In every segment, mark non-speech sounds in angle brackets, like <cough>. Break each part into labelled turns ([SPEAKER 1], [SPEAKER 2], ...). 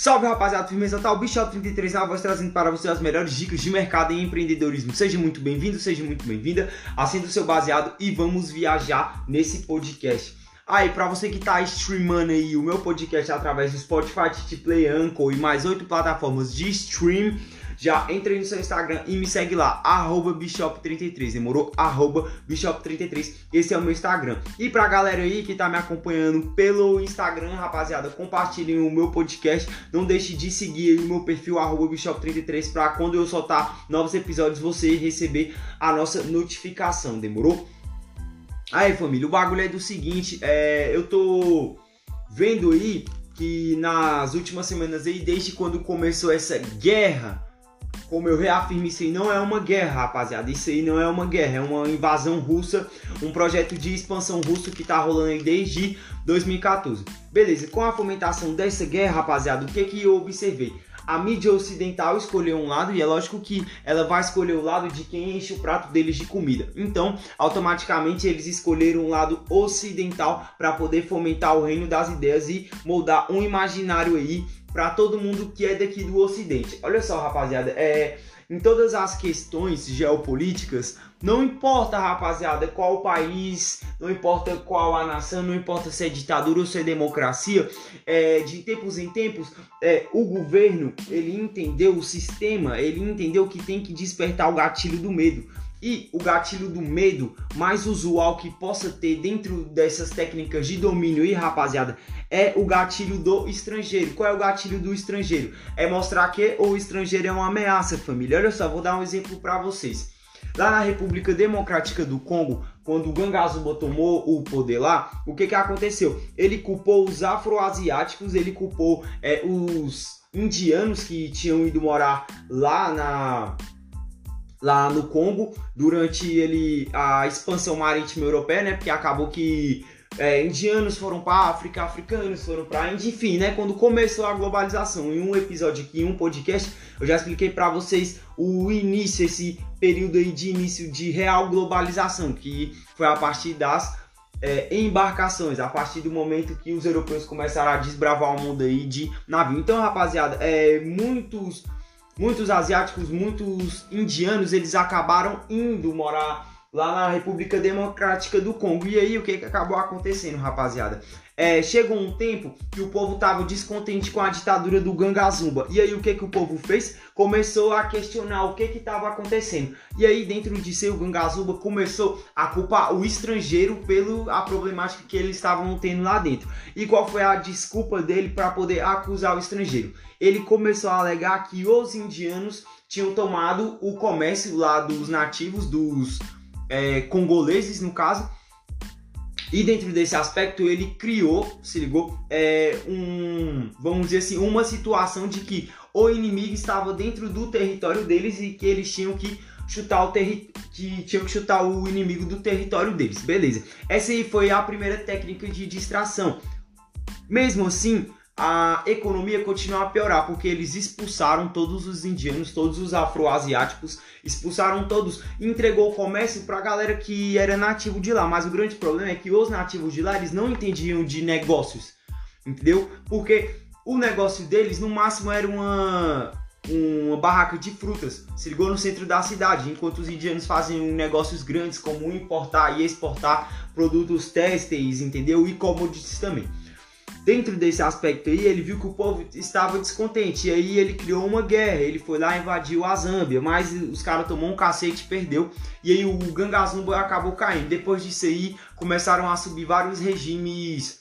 [SPEAKER 1] Salve rapaziada, firmeza total, Bishop 33 na voz trazendo para você as melhores dicas de mercado em empreendedorismo. Seja muito bem-vindo, seja muito bem-vinda, acenda o seu baseado e vamos viajar nesse podcast. Aí, para você que tá streamando aí o meu podcast através do Spotify, Play, Anchor e mais oito plataformas de stream, já entre no seu Instagram e me segue lá, Bishop33, demorou? Bishop33, esse é o meu Instagram. E pra galera aí que tá me acompanhando pelo Instagram, rapaziada, compartilhem o meu podcast, não deixe de seguir o meu perfil, Bishop33, pra quando eu soltar novos episódios, você receber a nossa notificação, demorou? Aí família, o bagulho é do seguinte, é, eu tô vendo aí que nas últimas semanas aí, desde quando começou essa guerra como eu reafirmo, isso aí não é uma guerra, rapaziada. Isso aí não é uma guerra, é uma invasão russa, um projeto de expansão russo que tá rolando aí desde 2014. Beleza, com a fomentação dessa guerra, rapaziada, o que que eu observei? A mídia ocidental escolheu um lado e é lógico que ela vai escolher o lado de quem enche o prato deles de comida. Então, automaticamente eles escolheram um lado ocidental para poder fomentar o reino das ideias e moldar um imaginário aí para todo mundo que é daqui do Ocidente. Olha só, rapaziada, é, em todas as questões geopolíticas, não importa, rapaziada, qual país, não importa qual a nação, não importa se é ditadura ou se é democracia, é, de tempos em tempos, é, o governo, ele entendeu o sistema, ele entendeu que tem que despertar o gatilho do medo. E o gatilho do medo mais usual que possa ter dentro dessas técnicas de domínio e rapaziada é o gatilho do estrangeiro. Qual é o gatilho do estrangeiro? É mostrar que o estrangeiro é uma ameaça, família. Olha só, vou dar um exemplo para vocês. Lá na República Democrática do Congo, quando o Gangazuba tomou o poder lá, o que que aconteceu? Ele culpou os afroasiáticos, ele culpou é, os indianos que tinham ido morar lá na lá no Congo durante ele a expansão marítima europeia, né? Porque acabou que é, indianos foram para África, africanos foram para a Índia, enfim, né? Quando começou a globalização, em um episódio aqui, em um podcast, eu já expliquei para vocês o início, esse período aí de início de real globalização, que foi a partir das é, embarcações, a partir do momento que os europeus começaram a desbravar o mundo aí de navio. Então, rapaziada, é, muitos muitos asiáticos, muitos indianos, eles acabaram indo morar lá na República Democrática do Congo. E aí o que, que acabou acontecendo, rapaziada? É, chegou um tempo que o povo estava descontente com a ditadura do Gangazumba. E aí o que, que o povo fez? Começou a questionar o que estava acontecendo. E aí dentro de seu Gangazumba começou a culpar o estrangeiro pela problemática que eles estavam tendo lá dentro. E qual foi a desculpa dele para poder acusar o estrangeiro? Ele começou a alegar que os indianos tinham tomado o comércio lá dos nativos, dos é, congoleses no caso, e dentro desse aspecto ele criou, se ligou, é, um, vamos dizer assim, uma situação de que o inimigo estava dentro do território deles e que eles tinham que chutar o que tinham que chutar o inimigo do território deles. Beleza. Essa aí foi a primeira técnica de distração. Mesmo assim, a economia continua a piorar, porque eles expulsaram todos os indianos, todos os afroasiáticos, expulsaram todos, entregou o comércio para a galera que era nativo de lá. Mas o grande problema é que os nativos de lá eles não entendiam de negócios, entendeu? Porque o negócio deles no máximo era uma uma barraca de frutas, se ligou no centro da cidade, enquanto os indianos fazem negócios grandes como importar e exportar produtos têxteis, entendeu? E commodities também dentro desse aspecto aí, ele viu que o povo estava descontente. E aí ele criou uma guerra. Ele foi lá invadiu a Zâmbia, mas os caras tomou um cacete e perdeu. E aí o Gangazumba acabou caindo. Depois disso aí, começaram a subir vários regimes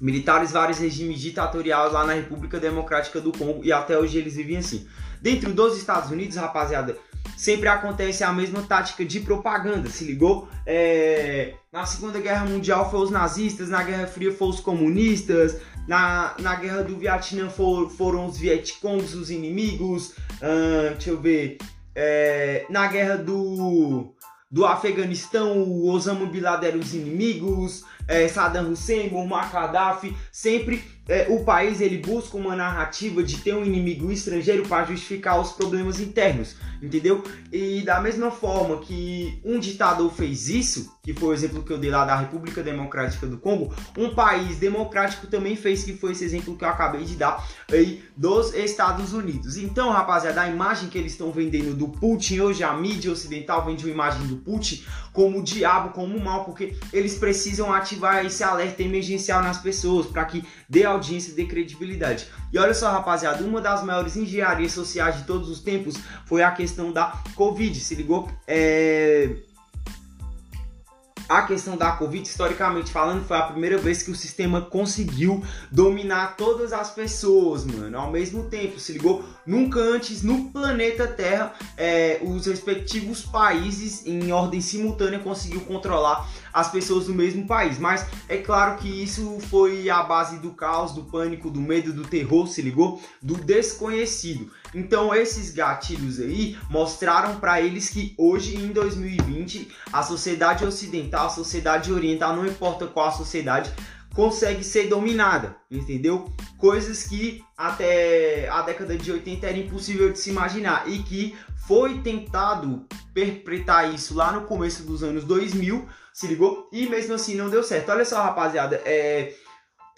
[SPEAKER 1] militares, vários regimes ditatoriais lá na República Democrática do Congo. E até hoje eles vivem assim. Dentro dos Estados Unidos, rapaziada, sempre acontece a mesma tática de propaganda, se ligou? É, na Segunda Guerra Mundial foi os nazistas, na Guerra Fria foram os comunistas, na, na Guerra do Vietnã for, foram os Vietcongs os inimigos, uh, deixa eu ver, é, na Guerra do, do Afeganistão, o Osama Bin Laden os inimigos, é, Saddam Hussein, Muammar Gaddafi, sempre é, o país ele busca uma narrativa de ter um inimigo estrangeiro para justificar os problemas internos, entendeu? E da mesma forma que um ditador fez isso, que foi o exemplo que eu dei lá da República Democrática do Congo, um país democrático também fez, que foi esse exemplo que eu acabei de dar aí dos Estados Unidos. Então, rapaziada, a imagem que eles estão vendendo do Putin hoje, a mídia ocidental vende uma imagem do Putin como o diabo, como o mal, porque eles precisam ativar esse alerta emergencial nas pessoas para que dê audiência, dê credibilidade. E olha só, rapaziada, uma das maiores engenharias sociais de todos os tempos foi a questão da Covid. Se ligou? É a questão da Covid, historicamente falando, foi a primeira vez que o sistema conseguiu dominar todas as pessoas, mano, ao mesmo tempo. Se ligou? Nunca antes no planeta Terra, é, os respectivos países, em ordem simultânea, conseguiu controlar as pessoas do mesmo país. Mas é claro que isso foi a base do caos, do pânico, do medo, do terror, se ligou? Do desconhecido. Então esses gatilhos aí mostraram para eles que hoje em 2020 a sociedade ocidental, a sociedade oriental, não importa qual a sociedade, consegue ser dominada, entendeu? Coisas que até a década de 80 era impossível de se imaginar e que foi tentado perpetrar isso lá no começo dos anos 2000, se ligou? E mesmo assim não deu certo. Olha só, rapaziada, é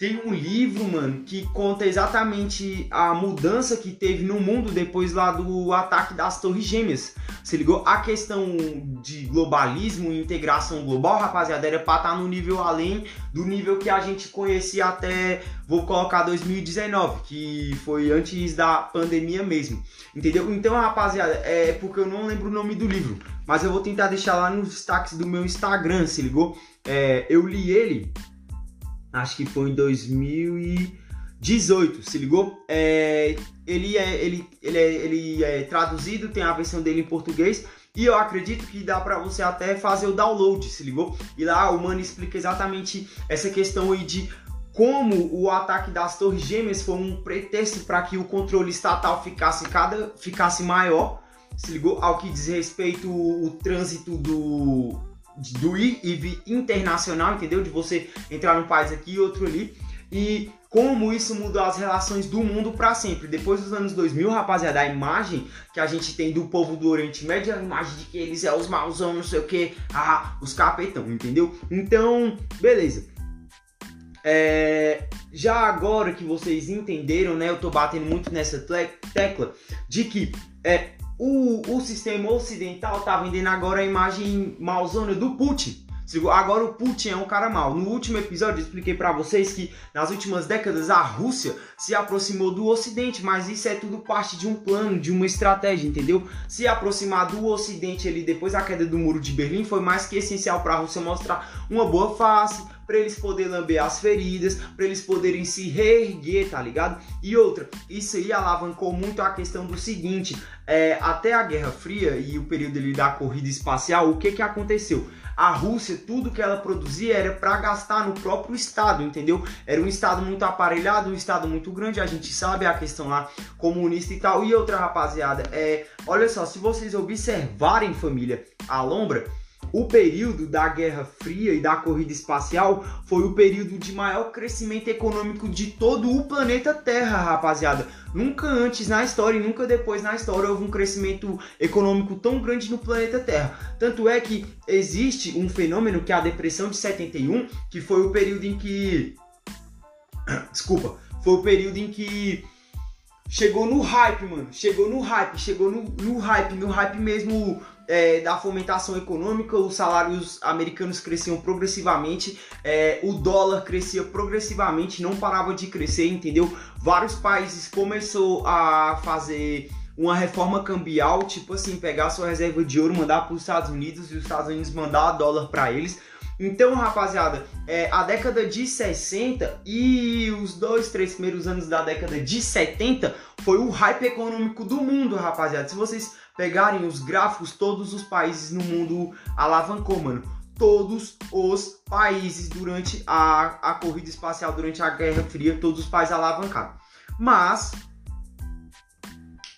[SPEAKER 1] tem um livro, mano, que conta exatamente a mudança que teve no mundo depois lá do ataque das Torres Gêmeas. Se ligou? A questão de globalismo e integração global, rapaziada, era pra estar tá no nível além do nível que a gente conhecia até, vou colocar 2019, que foi antes da pandemia mesmo. Entendeu? Então, rapaziada, é porque eu não lembro o nome do livro, mas eu vou tentar deixar lá nos destaques do meu Instagram, se ligou? É, eu li ele acho que foi em 2018, se ligou? É, ele, é, ele, ele, é, ele é traduzido, tem a versão dele em português. E eu acredito que dá para você até fazer o download, se ligou? E lá o Mano explica exatamente essa questão aí de como o ataque das Torres Gêmeas foi um pretexto para que o controle estatal ficasse cada ficasse maior, se ligou? Ao que diz respeito o, o trânsito do do ir e vir internacional, entendeu? De você entrar num país aqui e outro ali. E como isso mudou as relações do mundo para sempre. Depois dos anos 2000, rapaziada, a imagem que a gente tem do povo do Oriente Médio é a imagem de que eles é os mauzão, não sei o que, ah, os capetão, entendeu? Então, beleza. É, já agora que vocês entenderam, né, eu tô batendo muito nessa tecla de que é, o, o sistema ocidental tá vendendo agora a imagem malzona do Putin. Agora o Putin é um cara mal. No último episódio eu expliquei para vocês que nas últimas décadas a Rússia se aproximou do Ocidente, mas isso é tudo parte de um plano, de uma estratégia, entendeu? Se aproximar do Ocidente ali depois da queda do muro de Berlim foi mais que essencial para a Rússia mostrar uma boa face, para eles poderem lamber as feridas, para eles poderem se reerguer, tá ligado? E outra, isso aí alavancou muito a questão do seguinte: é, até a Guerra Fria e o período ali da corrida espacial, o que que aconteceu? A Rússia, tudo que ela produzia era para gastar no próprio estado, entendeu? Era um estado muito aparelhado, um estado muito grande, a gente sabe a questão lá comunista e tal. E outra rapaziada, é, olha só, se vocês observarem família, a Lombra, o período da Guerra Fria e da corrida espacial foi o período de maior crescimento econômico de todo o planeta Terra, rapaziada. Nunca antes na história e nunca depois na história houve um crescimento econômico tão grande no planeta Terra. Tanto é que existe um fenômeno que é a depressão de 71, que foi o período em que <coughs> desculpa, foi o período em que chegou no hype, mano. Chegou no hype, chegou no, no hype, no hype mesmo é, da fomentação econômica, os salários americanos cresciam progressivamente, é, o dólar crescia progressivamente, não parava de crescer, entendeu? Vários países começou a fazer uma reforma cambial, tipo assim, pegar sua reserva de ouro, mandar para os Estados Unidos e os Estados Unidos mandar dólar para eles. Então, rapaziada, é, a década de 60 e os dois, três primeiros anos da década de 70 foi o hype econômico do mundo, rapaziada. Se vocês pegarem os gráficos, todos os países no mundo alavancou, mano. Todos os países durante a, a corrida espacial, durante a Guerra Fria, todos os países alavancaram. Mas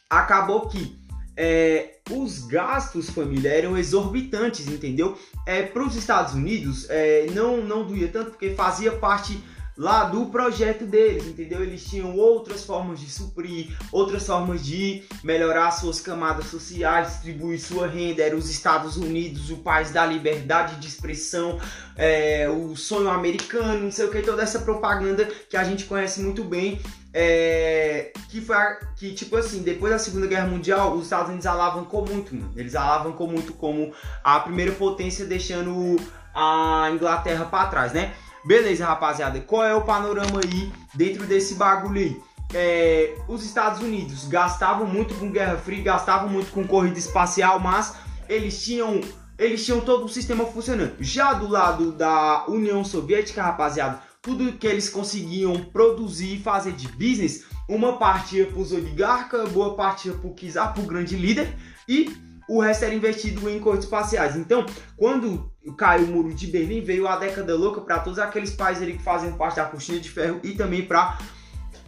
[SPEAKER 1] acabou que é, os gastos família eram exorbitantes, entendeu? É, Para os Estados Unidos é, não, não doía tanto porque fazia parte lá do projeto deles, entendeu? Eles tinham outras formas de suprir, outras formas de melhorar suas camadas sociais, distribuir sua renda. Era os Estados Unidos, o país da liberdade de expressão, é, o sonho americano, não sei o que, toda essa propaganda que a gente conhece muito bem. É, que foi que tipo assim depois da Segunda Guerra Mundial os Estados Unidos alavancou muito mano. eles alavancou muito como a primeira potência deixando a Inglaterra para trás né Beleza, rapaziada, qual é o panorama aí dentro desse bagulho aí? É, os Estados Unidos gastavam muito com Guerra Fria, gastavam muito com corrida espacial, mas eles tinham eles tinham todo o sistema funcionando. Já do lado da União Soviética, rapaziada, tudo que eles conseguiam produzir e fazer de business, uma parte ia para os oligarcas, boa parte ia para o czar, para o grande líder, e o resto era investido em corridas espaciais. Então, quando caiu o muro de Berlim, veio a década louca para todos aqueles países que fazem parte da cortina de ferro e também para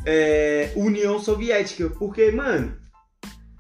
[SPEAKER 1] é, União Soviética, porque, mano,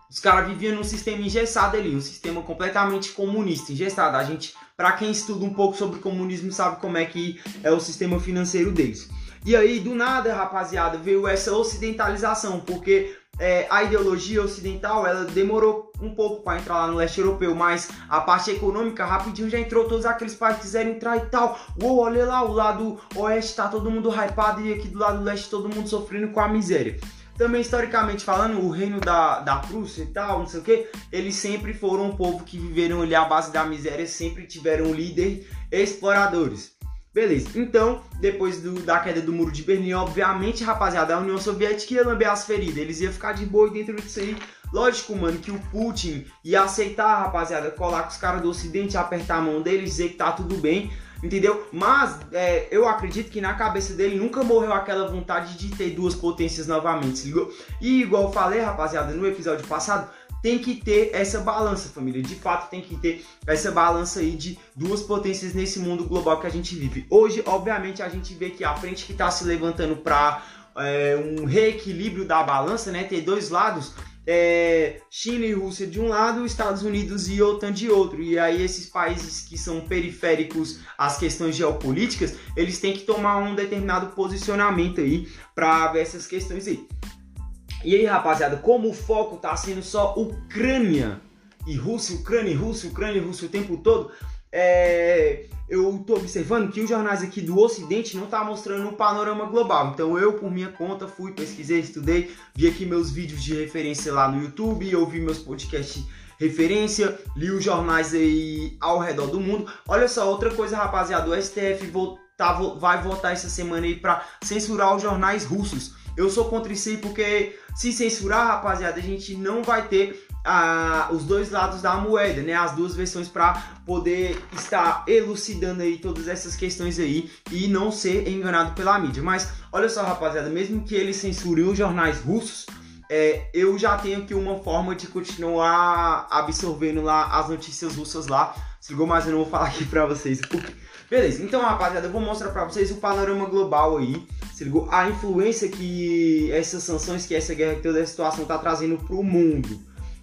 [SPEAKER 1] os caras viviam num sistema engessado ali, um sistema completamente comunista, engessado. A gente, para quem estuda um pouco sobre comunismo, sabe como é que é o sistema financeiro deles. E aí, do nada, rapaziada, veio essa ocidentalização, porque é, a ideologia ocidental ela demorou um pouco para entrar lá no leste europeu, mas a parte econômica rapidinho já entrou, todos aqueles países quiserem entrar e tal. Uou, olha lá, o lado oeste tá todo mundo hypado e aqui do lado leste todo mundo sofrendo com a miséria. Também historicamente falando, o reino da, da Prússia e tal, não sei o que, eles sempre foram um povo que viveram ali à base da miséria, sempre tiveram líder exploradores. Beleza, então, depois do, da queda do muro de Berlim, obviamente, rapaziada, a União Soviética ia lamber as feridas, eles iam ficar de boa dentro disso aí. Lógico, mano, que o Putin ia aceitar, rapaziada, colar com os caras do Ocidente, apertar a mão deles, dizer que tá tudo bem, entendeu? Mas é, eu acredito que na cabeça dele nunca morreu aquela vontade de ter duas potências novamente, ligou? E igual eu falei, rapaziada, no episódio passado, tem que ter essa balança, família. De fato, tem que ter essa balança aí de duas potências nesse mundo global que a gente vive. Hoje, obviamente, a gente vê que a frente que está se levantando para é, um reequilíbrio da balança, né? Ter dois lados. É, China e Rússia de um lado, Estados Unidos e OTAN de outro. E aí esses países que são periféricos às questões geopolíticas, eles têm que tomar um determinado posicionamento aí para ver essas questões aí. E aí, rapaziada, como o foco tá sendo só Ucrânia e Rússia, Ucrânia e Rússia, Ucrânia e Rússia o tempo todo, é, eu tô observando que os jornais aqui do Ocidente não tá mostrando um panorama global. Então eu, por minha conta, fui, pesquisei, estudei, vi aqui meus vídeos de referência lá no YouTube, ouvi meus podcasts referência, li os jornais aí ao redor do mundo. Olha só, outra coisa, rapaziada, o STF tá, vai votar essa semana aí para censurar os jornais russos. Eu sou contra isso aí porque se censurar, rapaziada, a gente não vai ter ah, os dois lados da moeda, né? As duas versões para poder estar elucidando aí todas essas questões aí e não ser enganado pela mídia. Mas olha só, rapaziada, mesmo que eles censurem os jornais russos, é, eu já tenho aqui uma forma de continuar absorvendo lá as notícias russas lá. Se ligou, mas eu não vou falar aqui pra vocês. Beleza, então rapaziada, eu vou mostrar pra vocês o panorama global aí se ligou? A influência que essas sanções, que essa guerra, que toda a situação tá trazendo pro mundo.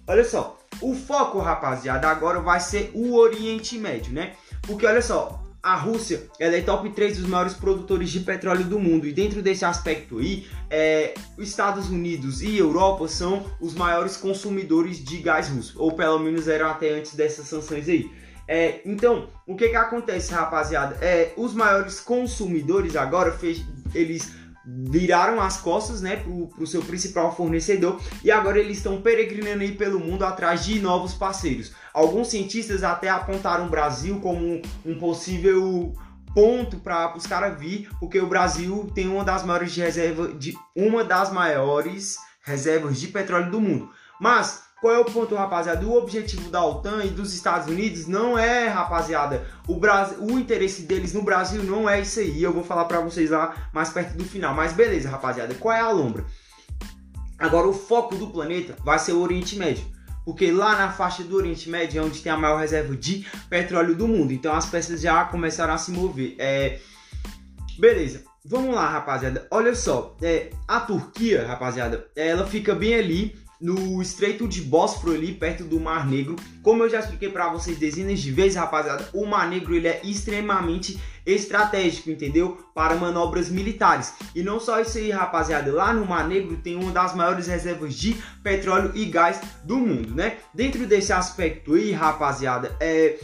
[SPEAKER 1] Olha só, o foco, rapaziada, agora vai ser o Oriente Médio, né? Porque olha só, a Rússia ela é top 3 dos maiores produtores de petróleo do mundo. E dentro desse aspecto aí, é, os Estados Unidos e Europa são os maiores consumidores de gás russo. Ou pelo menos eram até antes dessas sanções aí. É, então, o que que acontece, rapaziada? É, os maiores consumidores agora fez, eles viraram as costas, né, pro, pro seu principal fornecedor e agora eles estão peregrinando aí pelo mundo atrás de novos parceiros. Alguns cientistas até apontaram o Brasil como um possível ponto para os caras vir, porque o Brasil tem uma das maiores de reserva de uma das maiores reservas de petróleo do mundo. Mas qual é o ponto, rapaziada? O objetivo da OTAN e dos Estados Unidos não é, rapaziada, o, Brasil, o interesse deles no Brasil não é isso aí. Eu vou falar para vocês lá mais perto do final. Mas beleza, rapaziada, qual é a lombra? Agora, o foco do planeta vai ser o Oriente Médio. Porque lá na faixa do Oriente Médio é onde tem a maior reserva de petróleo do mundo. Então as peças já começaram a se mover. É... Beleza. Vamos lá, rapaziada. Olha só, é, a Turquia, rapaziada, ela fica bem ali no Estreito de Bósforo ali, perto do Mar Negro. Como eu já expliquei para vocês dezenas de vezes, rapaziada, o Mar Negro ele é extremamente estratégico, entendeu? Para manobras militares. E não só isso aí, rapaziada, lá no Mar Negro tem uma das maiores reservas de petróleo e gás do mundo, né? Dentro desse aspecto aí, rapaziada, é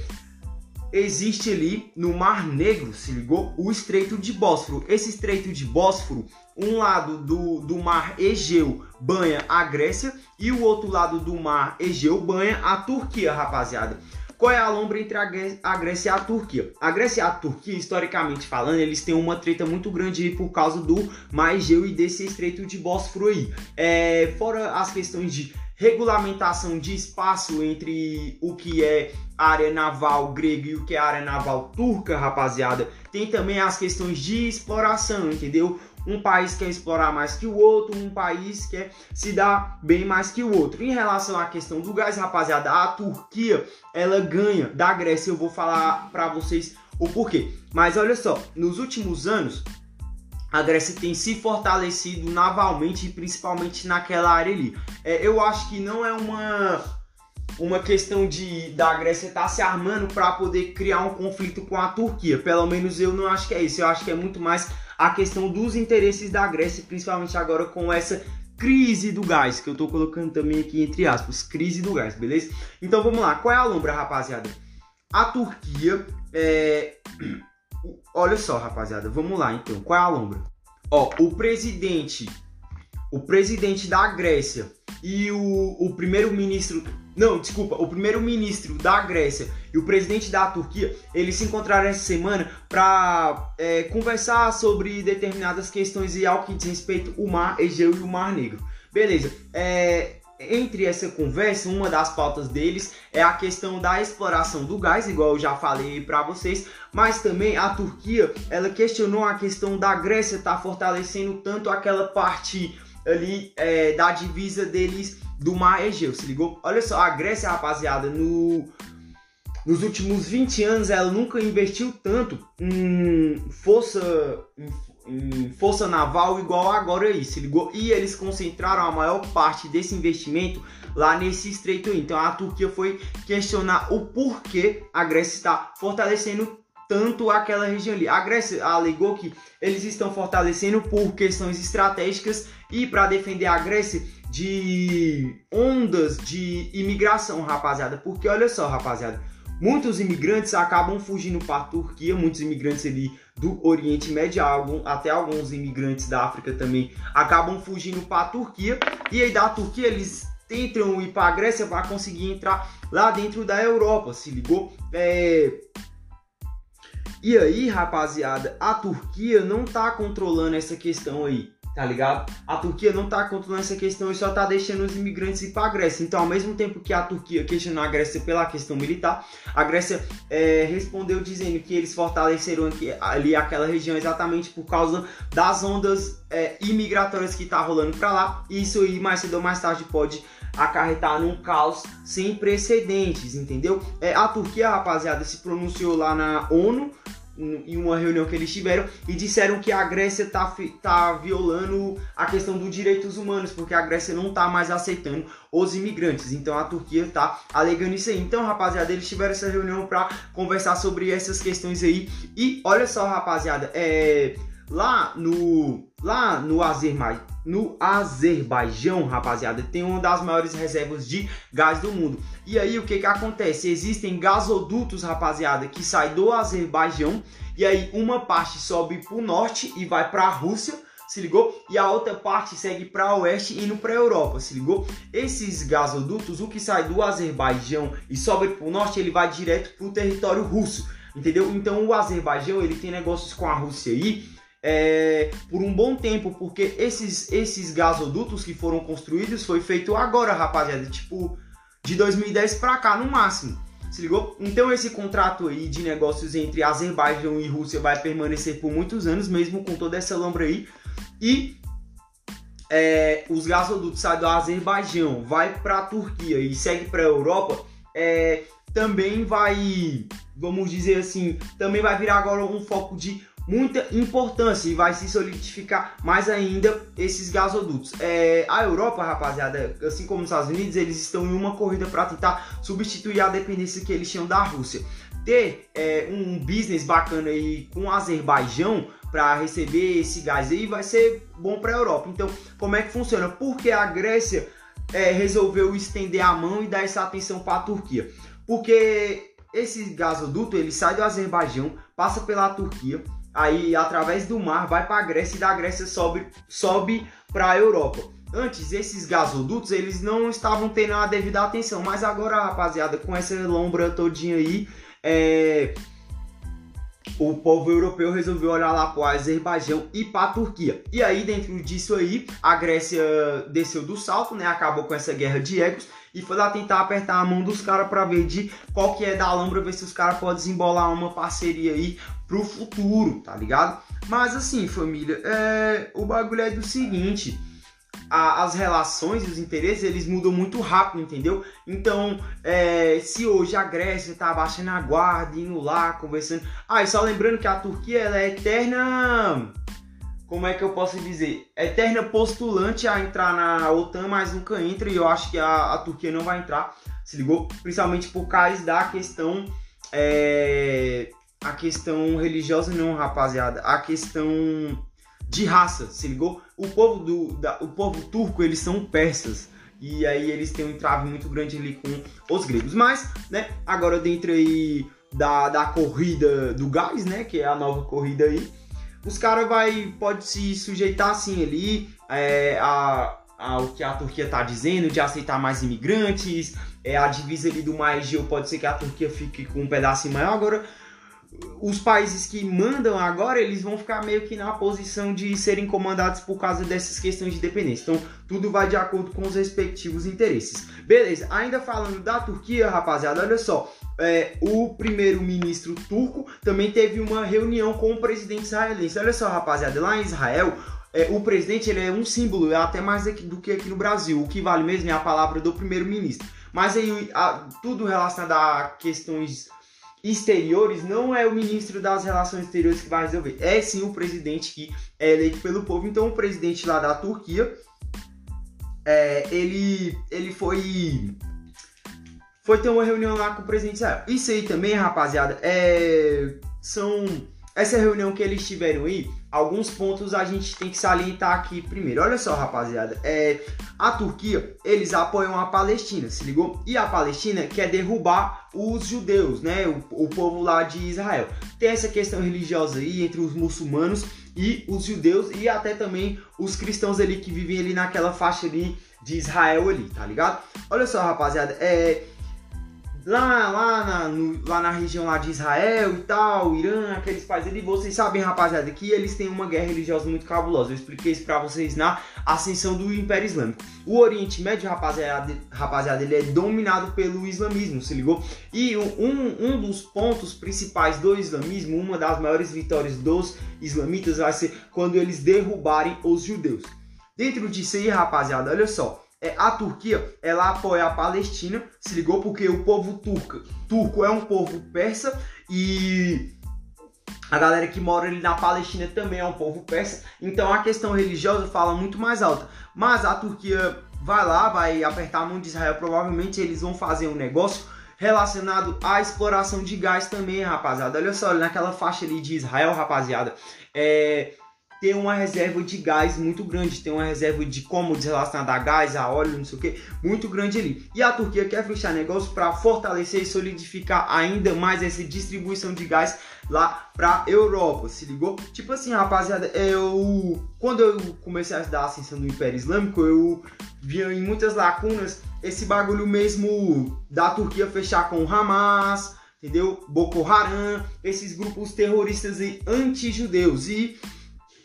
[SPEAKER 1] existe ali no Mar Negro, se ligou? O Estreito de Bósforo. Esse Estreito de Bósforo, um lado do, do Mar Egeu banha a Grécia e o outro lado do Mar Egeu banha a Turquia, rapaziada. Qual é a lombra entre a Grécia e a Turquia? A Grécia e a Turquia, historicamente falando, eles têm uma treta muito grande aí por causa do Mar Egeu e desse Estreito de Bósforo aí. É, fora as questões de regulamentação de espaço entre o que é área naval grega e o que é área naval turca, rapaziada. Tem também as questões de exploração, entendeu? Um país quer explorar mais que o outro, um país quer se dar bem mais que o outro. Em relação à questão do gás, rapaziada, a Turquia, ela ganha da Grécia. Eu vou falar para vocês o porquê. Mas olha só, nos últimos anos, a Grécia tem se fortalecido navalmente, principalmente naquela área ali. É, eu acho que não é uma uma questão de da Grécia estar tá se armando para poder criar um conflito com a Turquia. Pelo menos eu não acho que é isso. Eu acho que é muito mais a questão dos interesses da Grécia, principalmente agora com essa crise do gás, que eu tô colocando também aqui entre aspas, crise do gás, beleza? Então vamos lá, qual é a lombra, rapaziada? A Turquia é Olha só, rapaziada, vamos lá então. Qual é a lombra? Ó, o presidente, o presidente da Grécia e o, o primeiro-ministro, não, desculpa, o primeiro-ministro da Grécia e o presidente da Turquia, eles se encontraram essa semana para é, conversar sobre determinadas questões e ao que diz respeito o Mar Egeu e o Mar Negro. Beleza, é, entre essa conversa, uma das pautas deles é a questão da exploração do gás, igual eu já falei para vocês, mas também a Turquia, ela questionou a questão da Grécia estar tá fortalecendo tanto aquela parte ali é, da divisa deles do Mar Egeu, se ligou? Olha só, a Grécia, rapaziada, no nos últimos 20 anos ela nunca investiu tanto em força em em força naval igual agora aí, se ligou? E eles concentraram a maior parte desse investimento lá nesse estreito aí. Então a Turquia foi questionar o porquê a Grécia está fortalecendo tanto aquela região ali. A Grécia alegou que eles estão fortalecendo por questões estratégicas e para defender a Grécia de ondas de imigração, rapaziada. Porque olha só, rapaziada, muitos imigrantes acabam fugindo para a Turquia, muitos imigrantes ali do Oriente Médio, até alguns imigrantes da África também acabam fugindo para a Turquia. E aí da Turquia eles tentam ir para a Grécia para conseguir entrar lá dentro da Europa, se ligou? É... E aí, rapaziada, a Turquia não tá controlando essa questão aí tá ligado? A Turquia não tá controlando essa questão e só tá deixando os imigrantes ir pra Grécia. Então, ao mesmo tempo que a Turquia questionou a Grécia pela questão militar, a Grécia é, respondeu dizendo que eles fortaleceram aqui, ali aquela região exatamente por causa das ondas é, imigratórias que tá rolando pra lá. E isso aí, mais cedo ou mais tarde, pode acarretar num caos sem precedentes, entendeu? É, a Turquia, rapaziada, se pronunciou lá na ONU em uma reunião que eles tiveram e disseram que a Grécia tá, tá violando a questão dos direitos humanos, porque a Grécia não tá mais aceitando os imigrantes. Então a Turquia tá alegando isso aí. Então, rapaziada, eles tiveram essa reunião para conversar sobre essas questões aí. E olha só, rapaziada, é lá no lá no Azerbaijão, no Azerbaijão, rapaziada, tem uma das maiores reservas de gás do mundo. E aí o que que acontece? Existem gasodutos, rapaziada, que saem do Azerbaijão e aí uma parte sobe para o norte e vai para a Rússia se ligou? E a outra parte segue para oeste indo para a Europa, se ligou? Esses gasodutos, o que sai do Azerbaijão e sobe para o norte, ele vai direto para o território russo, entendeu? Então o Azerbaijão ele tem negócios com a Rússia aí é, por um bom tempo, porque esses, esses gasodutos que foram construídos foi feito agora, rapaziada, tipo de 2010 para cá no máximo. Se ligou? Então esse contrato aí de negócios entre Azerbaijão e Rússia vai permanecer por muitos anos, mesmo com toda essa lombra aí. E é, os gasodutos saem do Azerbaijão, vai para a Turquia e segue para a Europa. É, também vai, vamos dizer assim, também vai virar agora um foco de muita importância e vai se solidificar mais ainda esses gasodutos. É, a Europa, rapaziada, assim como os Estados Unidos, eles estão em uma corrida para tentar substituir a dependência que eles tinham da Rússia. Ter é, um business bacana aí com o Azerbaijão para receber esse gás aí vai ser bom para a Europa. Então, como é que funciona? Porque a Grécia é, resolveu estender a mão e dar essa atenção para a Turquia. Porque esse gasoduto ele sai do Azerbaijão, passa pela Turquia, aí através do mar vai para a Grécia e da Grécia sobe, sobe para a Europa. Antes esses gasodutos eles não estavam tendo a devida atenção, mas agora rapaziada com essa lombra todinha aí é, o povo europeu resolveu olhar lá para o Azerbaijão e para a Turquia. E aí, dentro disso aí, a Grécia desceu do salto, né? Acabou com essa guerra de egos e foi lá tentar apertar a mão dos caras para ver de qual que é da Alhambra, ver se os caras podem desembolar uma parceria aí pro futuro, tá ligado? Mas assim, família, é... o bagulho é do seguinte as relações e os interesses eles mudam muito rápido, entendeu? Então, é, se hoje a Grécia tá abaixando a guarda, indo lá, conversando. Ah, e só lembrando que a Turquia ela é eterna. Como é que eu posso dizer? Eterna postulante a entrar na OTAN, mas nunca entra. E eu acho que a, a Turquia não vai entrar. Se ligou? Principalmente por causa da questão. É, a questão religiosa, não, rapaziada. A questão de raça, se ligou? O povo, do, da, o povo turco, eles são persas. E aí eles têm um entrave muito grande ali com os gregos. Mas, né, agora dentro aí da, da corrida do gás, né, que é a nova corrida aí, os caras vai pode se sujeitar assim ali é, a, ao que a Turquia tá dizendo de aceitar mais imigrantes, é a divisa ali do Mar Egeu pode ser que a Turquia fique com um pedaço maior agora os países que mandam agora, eles vão ficar meio que na posição de serem comandados por causa dessas questões de dependência. Então, tudo vai de acordo com os respectivos interesses. Beleza, ainda falando da Turquia, rapaziada, olha só. É, o primeiro-ministro turco também teve uma reunião com o presidente israelense. Olha só, rapaziada, lá em Israel, é, o presidente ele é um símbolo, é até mais do que aqui no Brasil. O que vale mesmo é a palavra do primeiro-ministro. Mas aí, a, tudo relacionado a questões exteriores não é o ministro das relações exteriores que vai resolver, é sim o presidente que é eleito pelo povo. Então o presidente lá da Turquia, é, ele, ele foi foi ter uma reunião lá com o presidente Israel. Isso aí também, rapaziada, é, são essa reunião que eles tiveram aí, alguns pontos a gente tem que salientar aqui primeiro. Olha só, rapaziada, é, a Turquia, eles apoiam a Palestina, se ligou? E a Palestina quer derrubar os judeus, né? O, o povo lá de Israel. Tem essa questão religiosa aí entre os muçulmanos e os judeus e até também os cristãos ali que vivem ali naquela faixa ali de Israel ali, tá ligado? Olha só, rapaziada, é lá, lá, na, no, lá na região lá de Israel e tal, Irã, aqueles países ali, vocês sabem, rapaziada, que eles têm uma guerra religiosa muito cabulosa. Eu expliquei isso pra vocês na ascensão do Império Islâmico. O Oriente Médio, rapaziada, rapaziada ele é dominado pelo islamismo, se ligou? E um, um dos pontos principais do islamismo, uma das maiores vitórias dos islamitas vai ser quando eles derrubarem os judeus. Dentro disso aí, rapaziada, olha só, é, a Turquia ela apoia a Palestina, se ligou porque o povo turco, turco é um povo persa e a galera que mora ali na Palestina também é um povo persa, então a questão religiosa fala muito mais alta. Mas a Turquia vai lá, vai apertar a mão de Israel, provavelmente eles vão fazer um negócio relacionado à exploração de gás também, rapaziada. Olha só, naquela faixa ali de Israel, rapaziada, é, tem uma reserva de gás muito grande, tem uma reserva de como relacionada a gás, a óleo, não sei o que, muito grande ali. E a Turquia quer fechar negócio para fortalecer e solidificar ainda mais essa distribuição de gás lá para Europa, se ligou? Tipo assim, rapaziada, eu quando eu comecei a estudar a ascensão do Império Islâmico, eu via em muitas lacunas esse bagulho mesmo da Turquia fechar com o Hamas, entendeu? Boko Haram, esses grupos terroristas anti-judeus e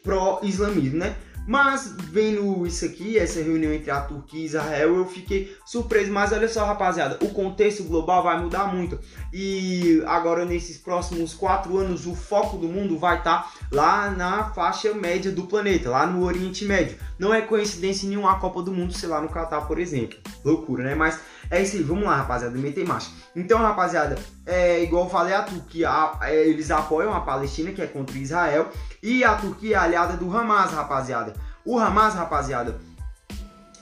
[SPEAKER 1] pró-islamismo, né? Mas vendo isso aqui, essa reunião entre a Turquia e Israel, eu fiquei surpreso. Mas olha só, rapaziada, o contexto global vai mudar muito. E agora, nesses próximos quatro anos, o foco do mundo vai estar tá lá na faixa média do planeta, lá no Oriente Médio. Não é coincidência nenhuma a Copa do Mundo ser lá no Catar, por exemplo. Loucura, né? Mas É isso aí, vamos lá, rapaziada, meter marcha. Então, rapaziada, é igual eu falei, a Turquia, a, é, eles apoiam a Palestina, que é contra Israel, e a Turquia é aliada do Hamas, rapaziada. O Hamas, rapaziada,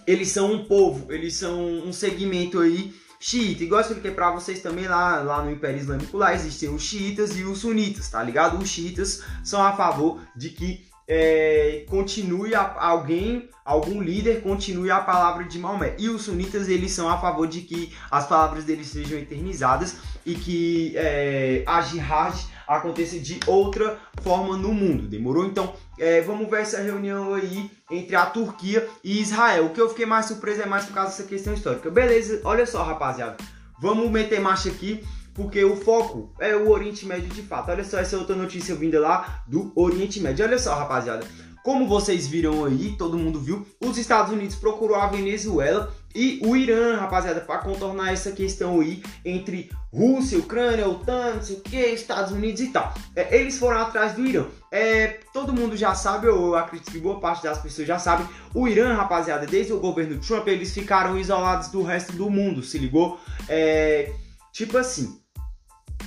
[SPEAKER 1] eles são um povo, eles são um segmento aí xiita. Igual eu expliquei pra vocês também lá, lá no Império Islâmico, lá existem os xiitas e os sunitas, tá ligado? Os xiitas são a favor de que é, continue a, alguém, algum líder continue a palavra de Maomé. E os sunitas eles são a favor de que as palavras deles sejam eternizadas e que é, a jihad aconteça de outra forma no mundo. Demorou? Então, é, vamos ver essa reunião aí entre a Turquia e Israel. O que eu fiquei mais surpreso é mais por causa dessa questão histórica. Beleza, olha só, rapaziada. Vamos meter marcha aqui porque o foco é o Oriente Médio de fato. Olha só essa outra notícia vinda lá do Oriente Médio. Olha só, rapaziada. Como vocês viram aí, todo mundo viu, os Estados Unidos procurou a Venezuela e o Irã, rapaziada, para contornar essa questão aí entre Rússia, Ucrânia, OTAN, não sei o que, Estados Unidos e tal. É, eles foram atrás do Irã. É, todo mundo já sabe, ou eu acredito que boa parte das pessoas já sabe, o Irã, rapaziada, desde o governo Trump, eles ficaram isolados do resto do mundo, se ligou? É, tipo assim,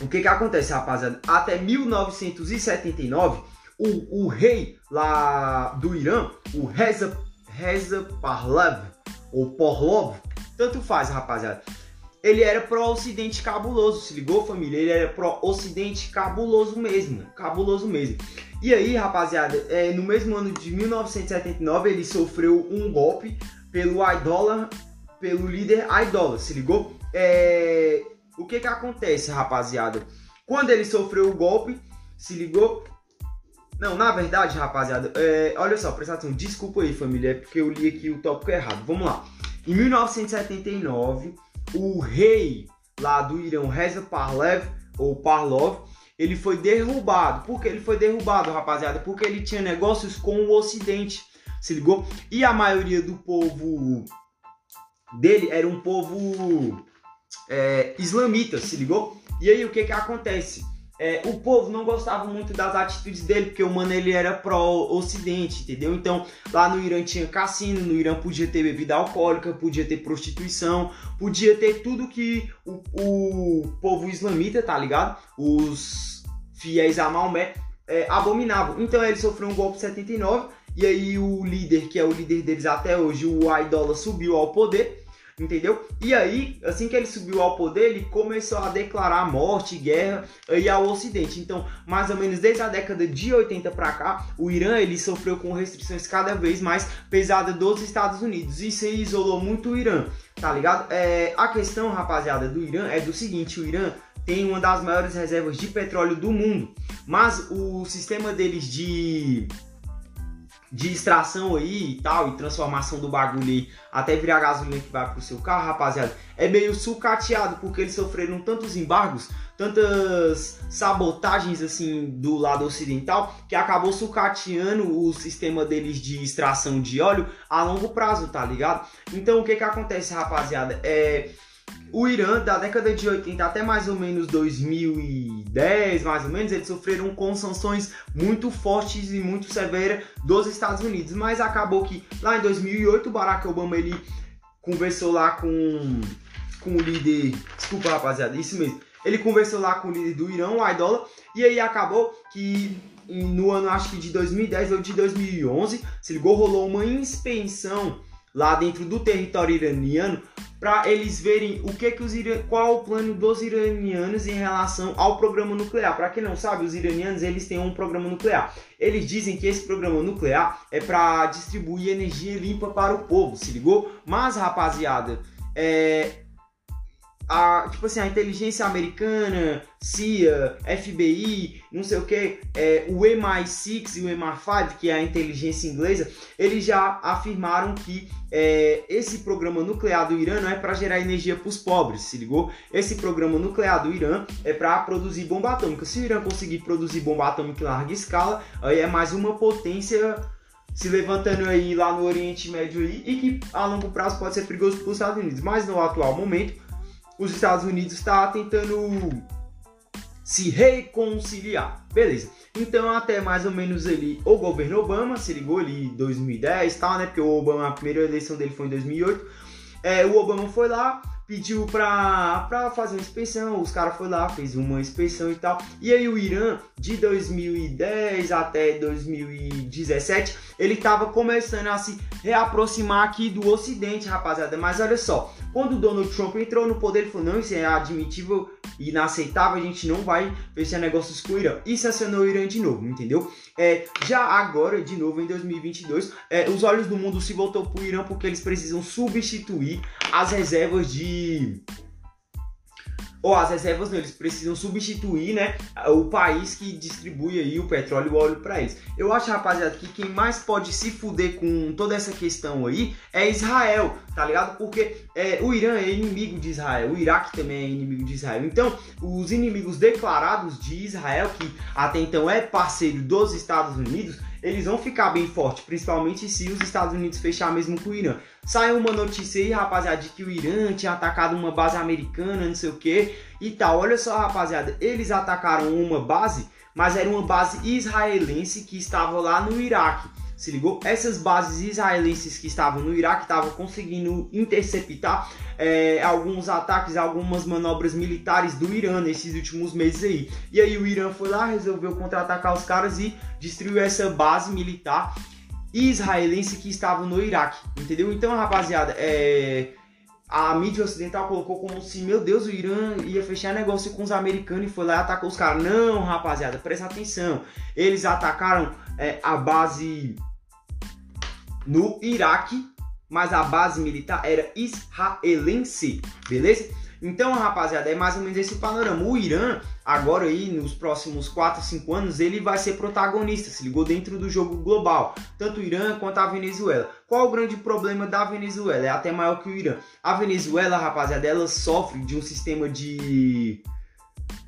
[SPEAKER 1] o que que acontece, rapaziada? Até 1979, o, o rei lá do Irã, o Reza, Reza Pahlav, ou Porlov, tanto faz, rapaziada. Ele era pró-ocidente cabuloso, se ligou, família? Ele era pró-ocidente cabuloso mesmo, cabuloso mesmo. E aí, rapaziada, é, no mesmo ano de 1979, ele sofreu um golpe pelo Idola, pelo líder Idola, se ligou? É, o que que acontece, rapaziada? Quando ele sofreu o golpe, se ligou? Não, na verdade, rapaziada, é, olha só, presta atenção, desculpa aí, família, é porque eu li aqui o tópico errado. Vamos lá. Em 1979, o rei lá do Irã, Reza Parlev, ou Parlov, ele foi derrubado. Por que ele foi derrubado, rapaziada? Porque ele tinha negócios com o Ocidente, se ligou? E a maioria do povo dele era um povo é, islamita, se ligou? E aí o que que acontece? É, o povo não gostava muito das atitudes dele, porque o mano ele era pró-ocidente, entendeu? Então lá no Irã tinha cassino, no Irã podia ter bebida alcoólica, podia ter prostituição, podia ter tudo que o, o povo islamita, tá ligado? Os fiéis a Maomé é, abominavam. Então ele sofreu um golpe 79, e aí o líder, que é o líder deles até hoje, o Aidola, subiu ao poder entendeu? E aí, assim que ele subiu ao poder, ele começou a declarar morte guerra aí ao Ocidente. Então, mais ou menos desde a década de 80 para cá, o Irã ele sofreu com restrições cada vez mais pesadas dos Estados Unidos. Isso aí isolou muito o Irã, tá ligado? É, a questão, rapaziada, do Irã é do seguinte: o Irã tem uma das maiores reservas de petróleo do mundo, mas o sistema deles de de extração aí e tal, e transformação do bagulho aí até virar gasolina que vai pro seu carro, rapaziada, é meio sucateado, porque eles sofreram tantos embargos, tantas sabotagens assim do lado ocidental, que acabou sucateando o sistema deles de extração de óleo a longo prazo, tá ligado? Então o que que acontece, rapaziada? É o Irã, da década de 80 até mais ou menos 2010, mais ou menos, eles sofreram com sanções muito fortes e muito severas dos Estados Unidos. Mas acabou que lá em 2008 o Barack Obama ele conversou lá com, com o líder. Desculpa, rapaziada, isso mesmo. Ele conversou lá com o líder do Irã, o Ayatollah, e aí acabou que no ano acho que de 2010 ou de 2011, se ligou, rolou uma inspeção lá dentro do território iraniano para eles verem o que que os qual o plano dos iranianos em relação ao programa nuclear. Para quem não sabe, os iranianos eles têm um programa nuclear. Eles dizem que esse programa nuclear é para distribuir energia limpa para o povo, se ligou? Mas rapaziada, é, a, tipo assim, a inteligência americana, CIA, FBI, não sei o que, é, o MI6 e o MI5, que é a inteligência inglesa, eles já afirmaram que é, esse programa nuclear do Irã não é para gerar energia para os pobres, se ligou? Esse programa nuclear do Irã é para produzir bomba atômica. Se o Irã conseguir produzir bomba atômica em larga escala, aí é mais uma potência se levantando aí lá no Oriente Médio aí, e que a longo prazo pode ser perigoso para os Estados Unidos. Mas no atual momento, os Estados Unidos está tentando se reconciliar. Beleza. Então, até mais ou menos ali, o governo Obama se ligou ali em 2010 tal, né? Porque o Obama, a primeira eleição dele foi em 2008. É, o Obama foi lá, pediu pra, pra fazer uma inspeção, os caras foram lá, fez uma inspeção e tal. E aí o Irã, de 2010 até 2017, ele tava começando a se reaproximar aqui do Ocidente, rapaziada. Mas olha só, quando o Donald Trump entrou no poder, ele falou, não, isso é admitível e inaceitável, a gente não vai fechar negócios com o Irã. E sancionou o Irã de novo, entendeu? É, já agora, de novo, em 2022, é, os olhos do mundo se voltou pro Irã porque eles precisam substituir as reservas de ou as reservas eles precisam substituir, né, o país que distribui aí o petróleo e o óleo para eles. Eu acho, rapaziada, que quem mais pode se fuder com toda essa questão aí é Israel, tá ligado? Porque é, o Irã é inimigo de Israel, o Iraque também é inimigo de Israel. Então, os inimigos declarados de Israel, que até então é parceiro dos Estados Unidos, eles vão ficar bem fortes, principalmente se os Estados Unidos fechar mesmo com o Irã. Saiu uma notícia aí, rapaziada, de que o Irã tinha atacado uma base americana, não sei o que e tal. Olha só, rapaziada, eles atacaram uma base, mas era uma base israelense que estava lá no Iraque. Se ligou? Essas bases israelenses que estavam no Iraque estavam conseguindo interceptar é, alguns ataques, algumas manobras militares do Irã nesses últimos meses aí. E aí o Irã foi lá, resolveu contra-atacar os caras e destruiu essa base militar israelense que estava no Iraque, entendeu? Então, rapaziada, é, a mídia ocidental colocou como se, meu Deus, o Irã ia fechar negócio com os americanos e foi lá e atacou os caras. Não, rapaziada, presta atenção. Eles atacaram é, a base no Iraque, mas a base militar era israelense, beleza? Então, rapaziada, é mais ou menos esse panorama. O Irã, agora aí, nos próximos 4, 5 anos, ele vai ser protagonista, se ligou dentro do jogo global. Tanto o Irã quanto a Venezuela. Qual o grande problema da Venezuela? É até maior que o Irã. A Venezuela, rapaziada, ela sofre de um sistema de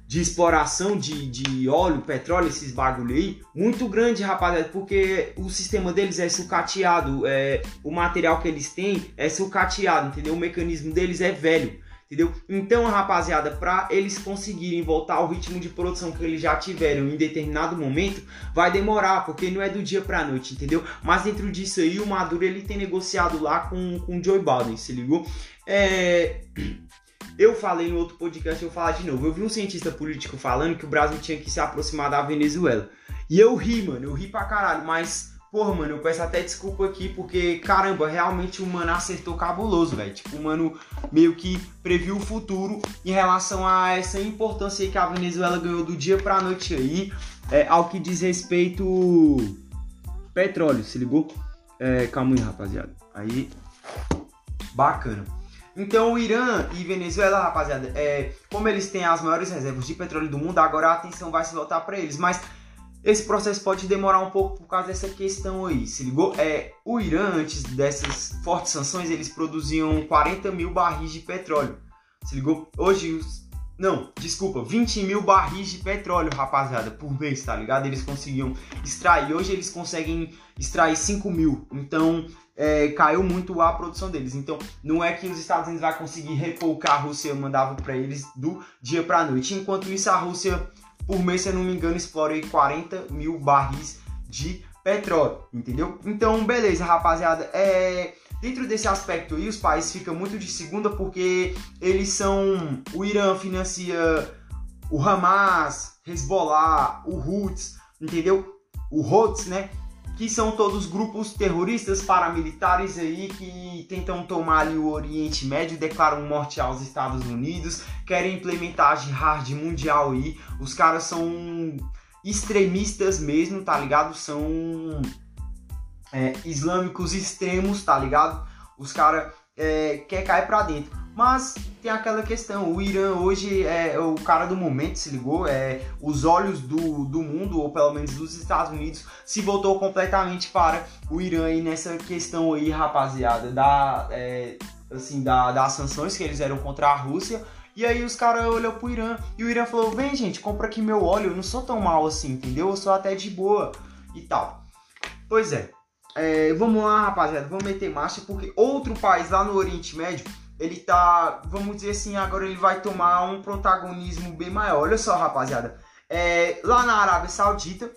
[SPEAKER 1] de exploração de, de óleo, petróleo, esses bagulho aí, muito grande, rapaziada, porque o sistema deles é sucateado, é, o material que eles têm é sucateado, entendeu? O mecanismo deles é velho, entendeu? Então, rapaziada, para eles conseguirem voltar ao ritmo de produção que eles já tiveram em determinado momento, vai demorar, porque não é do dia pra noite, entendeu? Mas dentro disso aí, o Maduro ele tem negociado lá com, com o Joe Biden, se ligou? É... Eu falei no outro podcast, eu vou falar de novo. Eu vi um cientista político falando que o Brasil tinha que se aproximar da Venezuela. E eu ri, mano, eu ri pra caralho, mas, porra, mano, eu peço até desculpa aqui, porque, caramba, realmente o mano acertou cabuloso, velho. Tipo, o mano meio que previu o futuro em relação a essa importância que a Venezuela ganhou do dia pra noite aí, é, ao que diz respeito petróleo, se ligou? É, calma aí, rapaziada. Aí, bacana. Então, o Irã e Venezuela, rapaziada, é, como eles têm as maiores reservas de petróleo do mundo, agora a atenção vai se voltar para eles. Mas esse processo pode demorar um pouco por causa dessa questão aí. Se ligou? É, o Irã, antes dessas fortes sanções, eles produziam 40 mil barris de petróleo. Se ligou? Hoje não, desculpa, 20 mil barris de petróleo, rapaziada, por mês, tá ligado? Eles conseguiam extrair. Hoje eles conseguem extrair 5 mil. Então, é, caiu muito a produção deles. Então, não é que os Estados Unidos vai conseguir repor o que a Rússia mandava para eles do dia para noite. Enquanto isso, a Rússia, por mês, se eu não me engano, explora 40 mil barris de petróleo, entendeu? Então, beleza, rapaziada. É Dentro desse aspecto aí, os países ficam muito de segunda porque eles são. O Irã financia o Hamas, Hezbollah, o Houthis, entendeu? O Houthis, né? Que são todos grupos terroristas paramilitares aí que tentam tomar ali o Oriente Médio, declaram morte aos Estados Unidos, querem implementar a jihad mundial aí. Os caras são extremistas mesmo, tá ligado? São é, islâmicos extremos, tá ligado? Os caras é, quer cair pra dentro. Mas tem aquela questão, o Irã hoje é o cara do momento, se ligou? É, os olhos do, do mundo, ou pelo menos dos Estados Unidos, se voltou completamente para o Irã aí nessa questão aí, rapaziada, da, é, assim, da, das sanções que eles eram contra a Rússia. E aí os caras olhou pro Irã e o Irã falou: vem gente, compra aqui meu óleo, eu não sou tão mal assim, entendeu? Eu sou até de boa e tal. Pois é, é, vamos lá, rapaziada, vamos meter marcha, porque outro país lá no Oriente Médio, ele tá, vamos dizer assim, agora ele vai tomar um protagonismo bem maior. Olha só, rapaziada, é, lá na Arábia Saudita,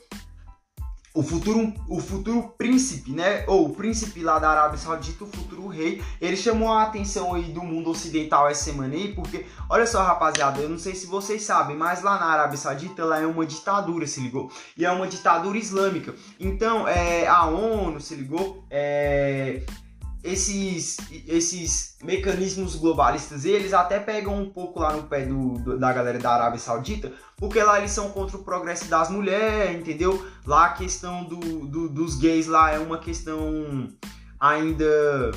[SPEAKER 1] o futuro, o futuro príncipe, né? Ou o príncipe lá da Arábia Saudita, o futuro rei, ele chamou a atenção aí do mundo ocidental essa semana aí, porque, olha só, rapaziada, eu não sei se vocês sabem, mas lá na Arábia Saudita lá é uma ditadura, se ligou? E é uma ditadura islâmica. Então, é, a ONU, se ligou? É, esses, esses mecanismos globalistas, eles até pegam um pouco lá no pé do, do, da galera da Arábia Saudita, porque lá eles são contra o progresso das mulheres, entendeu? Lá a questão do, do dos gays lá é uma questão ainda...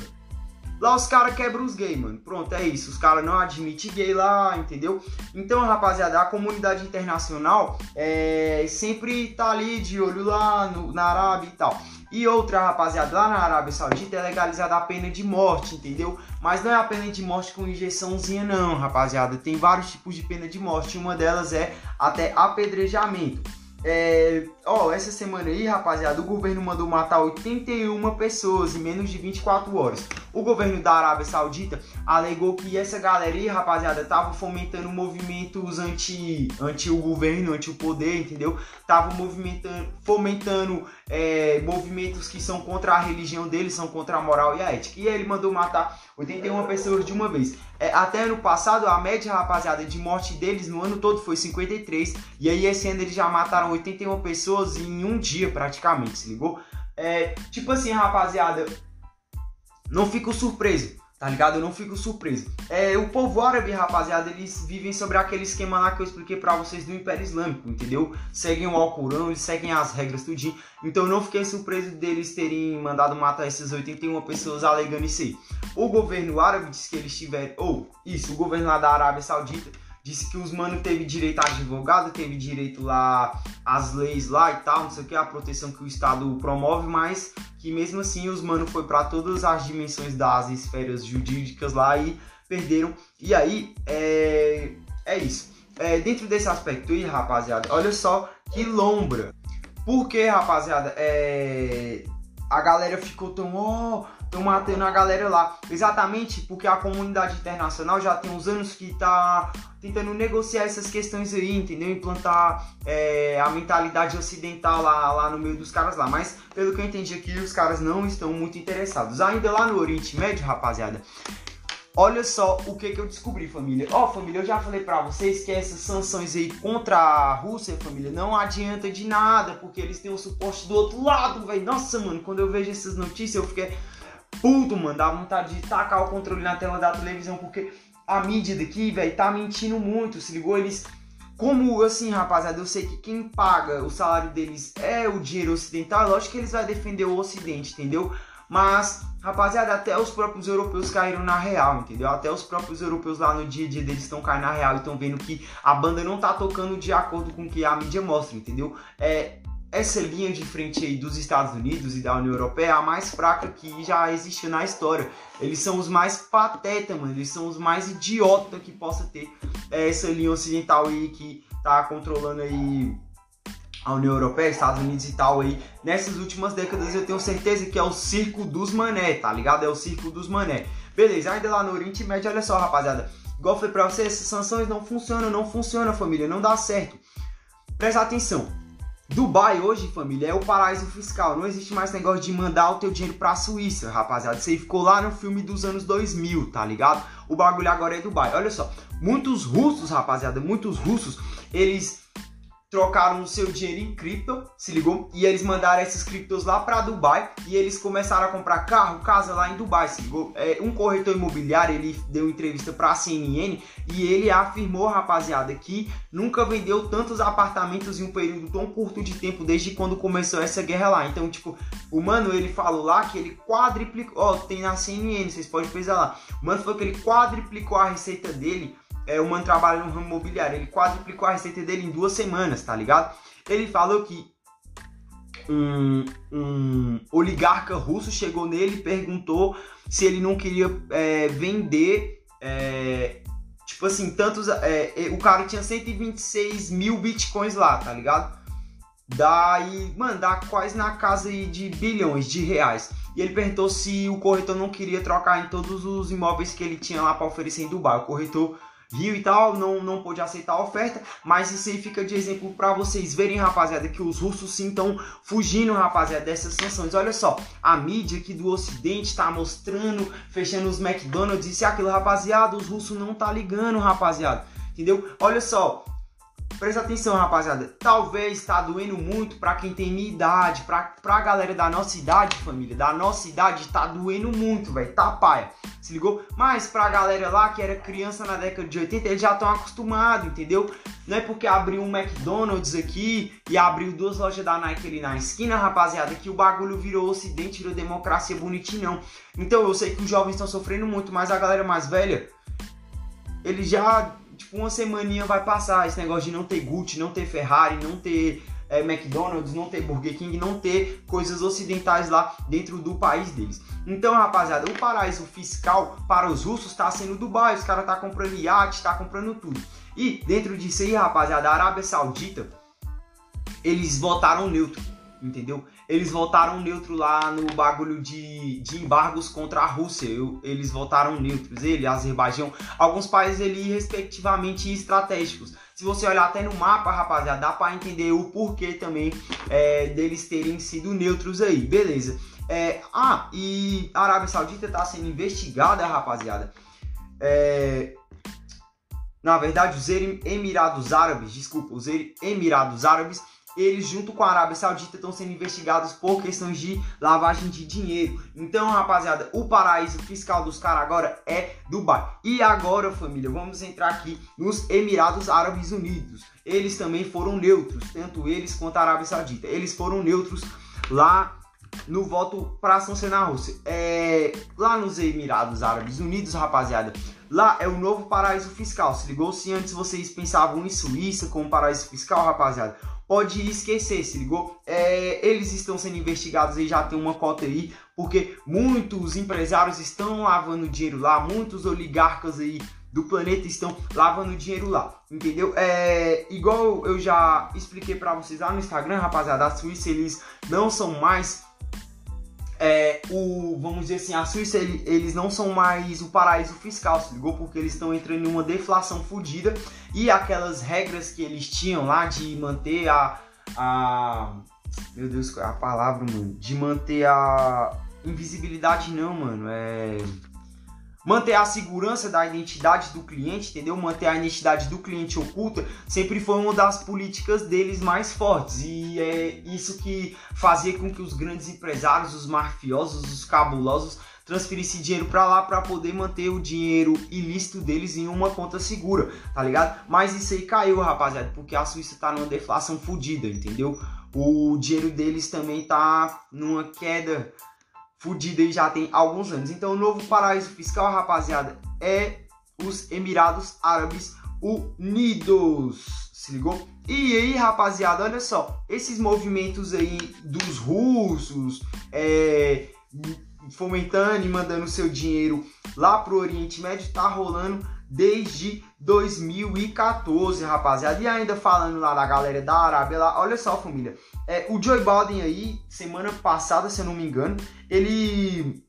[SPEAKER 1] Lá os caras quebram os gays, mano. Pronto, é isso. Os caras não admitem gay lá, entendeu? Então, rapaziada, a comunidade internacional é, sempre tá ali de olho lá no, na Arábia e tal. E outra, rapaziada, lá na Arábia Saudita é legalizada a pena de morte, entendeu? Mas não é a pena de morte com injeçãozinha, não, rapaziada. Tem vários tipos de pena de morte. Uma delas é até apedrejamento. É, ó, essa semana aí, rapaziada, o governo mandou matar 81 pessoas em menos de 24 horas. O governo da Arábia Saudita alegou que essa galera aí, rapaziada, tava fomentando movimentos anti, anti o governo, anti o poder, entendeu? Tava movimentando, fomentando é, movimentos que são contra a religião deles, são contra a moral e a ética. E ele mandou matar 81 pessoas de uma vez. É, até ano passado, a média, rapaziada, de morte deles no ano todo foi 53. E aí esse ano eles já mataram 81 pessoas em um dia, praticamente, se ligou? É, tipo assim, rapaziada, não fico surpreso Tá ligado? Eu não fico surpreso. É, o povo árabe, rapaziada, eles vivem sobre aquele esquema lá que eu expliquei para vocês do Império Islâmico, entendeu? Seguem o Alcorão, eles seguem as regras tudinho. Então eu não fiquei surpreso deles terem mandado matar essas 81 pessoas alegando isso aí. O governo árabe disse que eles tiveram. Ou, isso, o governo lá da Arábia Saudita disse que os mano teve direito a advogado, teve direito lá às leis lá e tal, não sei o que, a proteção que o Estado promove, mas que mesmo assim os mano foi para todas as dimensões das esferas jurídicas lá e perderam. E aí, é, é isso. É, dentro desse aspecto aí, rapaziada, olha só que lombra. Porque, rapaziada, é, a galera ficou tão, oh, estão matando a galera lá. Exatamente porque a comunidade internacional já tem uns anos que está tentando negociar essas questões aí, entendeu? Implantar é, a mentalidade ocidental lá, lá no meio dos caras lá. Mas pelo que eu entendi aqui, os caras não estão muito interessados. Ainda lá no Oriente Médio, rapaziada. Olha só o que, que eu descobri, família. Ó, oh, família, eu já falei pra vocês que essas sanções aí contra a Rússia, família, não adianta de nada, porque eles têm o suporte do outro lado, velho. Nossa, mano, quando eu vejo essas notícias, eu fiquei puto, mano. Dá vontade de tacar o controle na tela da televisão, porque a mídia daqui, velho, tá mentindo muito. Se ligou? Eles. Como assim, rapaziada, eu sei que quem paga o salário deles é o dinheiro ocidental, lógico que eles vão defender o ocidente, entendeu? Mas, rapaziada, até os próprios europeus caíram na real, entendeu? Até os próprios europeus lá no dia a dia deles estão caindo na real e estão vendo que a banda não tá tocando de acordo com o que a mídia mostra, entendeu? É, essa linha de frente aí dos Estados Unidos e da União Europeia é a mais fraca que já existiu na história. Eles são os mais patetas, mano. Eles são os mais idiota que possa ter é, essa linha ocidental aí que tá controlando aí a União Europeia, Estados Unidos e tal aí. Nessas últimas décadas eu tenho certeza que é o circo dos mané, tá ligado? É o circo dos mané. Beleza, ainda lá no Oriente Médio, olha só, rapaziada. Igual falei pra vocês, essas sanções não funcionam, não funcionam, família, não dá certo. Presta atenção. Dubai hoje, família, é o paraíso fiscal. Não existe mais negócio de mandar o teu dinheiro pra Suíça, rapaziada. Aí ficou lá no filme dos anos 2000, tá ligado? O bagulho agora é Dubai. Olha só, muitos russos, rapaziada, muitos russos, eles trocaram o seu dinheiro em cripto, se ligou? E eles mandaram esses criptos lá para Dubai e eles começaram a comprar carro, casa lá em Dubai, se ligou? É, um corretor imobiliário, ele deu entrevista para a CNN e ele afirmou, rapaziada, que nunca vendeu tantos apartamentos em um período tão curto de tempo desde quando começou essa guerra lá. Então, tipo, o mano, ele falou lá que ele quadriplicou, ó, tem na CNN, vocês podem pesquisar lá. O mano falou que ele quadriplicou a receita dele é, o mano trabalha no ramo imobiliário, ele quadruplicou a receita dele em duas semanas, tá ligado? Ele falou que um, um oligarca russo chegou nele e perguntou se ele não queria é, vender, é, tipo assim, tantos. É, é o cara tinha 126 mil bitcoins lá, tá ligado? Daí, mano, dá quase na casa de bilhões de reais. E ele perguntou se o corretor não queria trocar em todos os imóveis que ele tinha lá para oferecer em Dubai. O corretor viu e tal, não, não pôde aceitar a oferta, mas isso aí fica de exemplo para vocês verem, rapaziada, que os russos sim estão fugindo, rapaziada, dessas sanções. Olha só, a mídia aqui do ocidente tá mostrando, fechando os McDonald's, e aquilo, rapaziada, os russos não tá ligando, rapaziada. Entendeu? Olha só, Presta atenção, rapaziada. Talvez tá doendo muito para quem tem minha idade, pra, pra galera da nossa idade, família. Da nossa idade tá doendo muito, velho. Tá paia. Se ligou? Mas pra galera lá que era criança na década de 80, eles já estão acostumados, entendeu? Não é porque abriu um McDonald's aqui e abriu duas lojas da Nike ali na esquina, rapaziada, que o bagulho virou ocidente, virou democracia bonitinho, não. Então eu sei que os jovens estão sofrendo muito, mas a galera mais velha, eles já tipo, uma semaninha vai passar esse negócio de não ter Gucci, não ter Ferrari, não ter é, McDonald's, não ter Burger King, não ter coisas ocidentais lá dentro do país deles. Então, rapaziada, o paraíso fiscal para os russos está sendo Dubai, os caras tá comprando iate, tá comprando tudo. E dentro disso aí, rapaziada, a Arábia Saudita, eles votaram neutro entendeu? Eles votaram neutro lá no bagulho de, de embargos contra a Rússia. Eu, eles votaram neutros, ele, Azerbaijão, alguns países ali respectivamente estratégicos. Se você olhar até no mapa, rapaziada, dá para entender o porquê também é, deles terem sido neutros aí, beleza? É, ah, e a Arábia Saudita está sendo investigada, rapaziada. É, na verdade, os Emirados Árabes, desculpa, os Emirados Árabes eles junto com a Arábia Saudita estão sendo investigados por questões de lavagem de dinheiro. Então, rapaziada, o paraíso fiscal dos caras agora é Dubai. E agora, família, vamos entrar aqui nos Emirados Árabes Unidos. Eles também foram neutros, tanto eles quanto a Arábia Saudita. Eles foram neutros lá no voto para sancionar a Rússia. É, lá nos Emirados Árabes Unidos, rapaziada, lá é o novo paraíso fiscal. Se ligou? Se antes vocês pensavam em Suíça como paraíso fiscal, rapaziada, pode esquecer, se ligou? É, eles estão sendo investigados e já tem uma cota aí, porque muitos empresários estão lavando dinheiro lá, muitos oligarcas aí do planeta estão lavando dinheiro lá, entendeu? É igual eu já expliquei para vocês lá no Instagram, rapaziada, a Suíça eles não são mais é, o, vamos dizer assim, a Suíça ele, eles não são mais o paraíso fiscal, se ligou? Porque eles estão entrando em uma deflação fodida e aquelas regras que eles tinham lá de manter a, a meu Deus, é a palavra, mano? De manter a invisibilidade não, mano, é manter a segurança da identidade do cliente, entendeu? Manter a identidade do cliente oculta sempre foi uma das políticas deles mais fortes e é isso que fazia com que os grandes empresários, os mafiosos, os cabulosos transferissem dinheiro para lá para poder manter o dinheiro ilícito deles em uma conta segura, tá ligado? Mas isso aí caiu, rapaziada, porque a Suíça tá numa deflação fodida, entendeu? O dinheiro deles também tá numa queda fudida e já tem alguns anos. Então, o novo paraíso fiscal, rapaziada, é os Emirados Árabes Unidos. Se ligou? E aí, rapaziada, olha só, esses movimentos aí dos russos, é, fomentando e mandando seu dinheiro lá pro Oriente Médio, tá rolando desde 2014, rapaziada. E ainda falando lá da galera da Arábia lá, olha só, família. É, o Joe Biden aí, semana passada, se eu não me engano, ele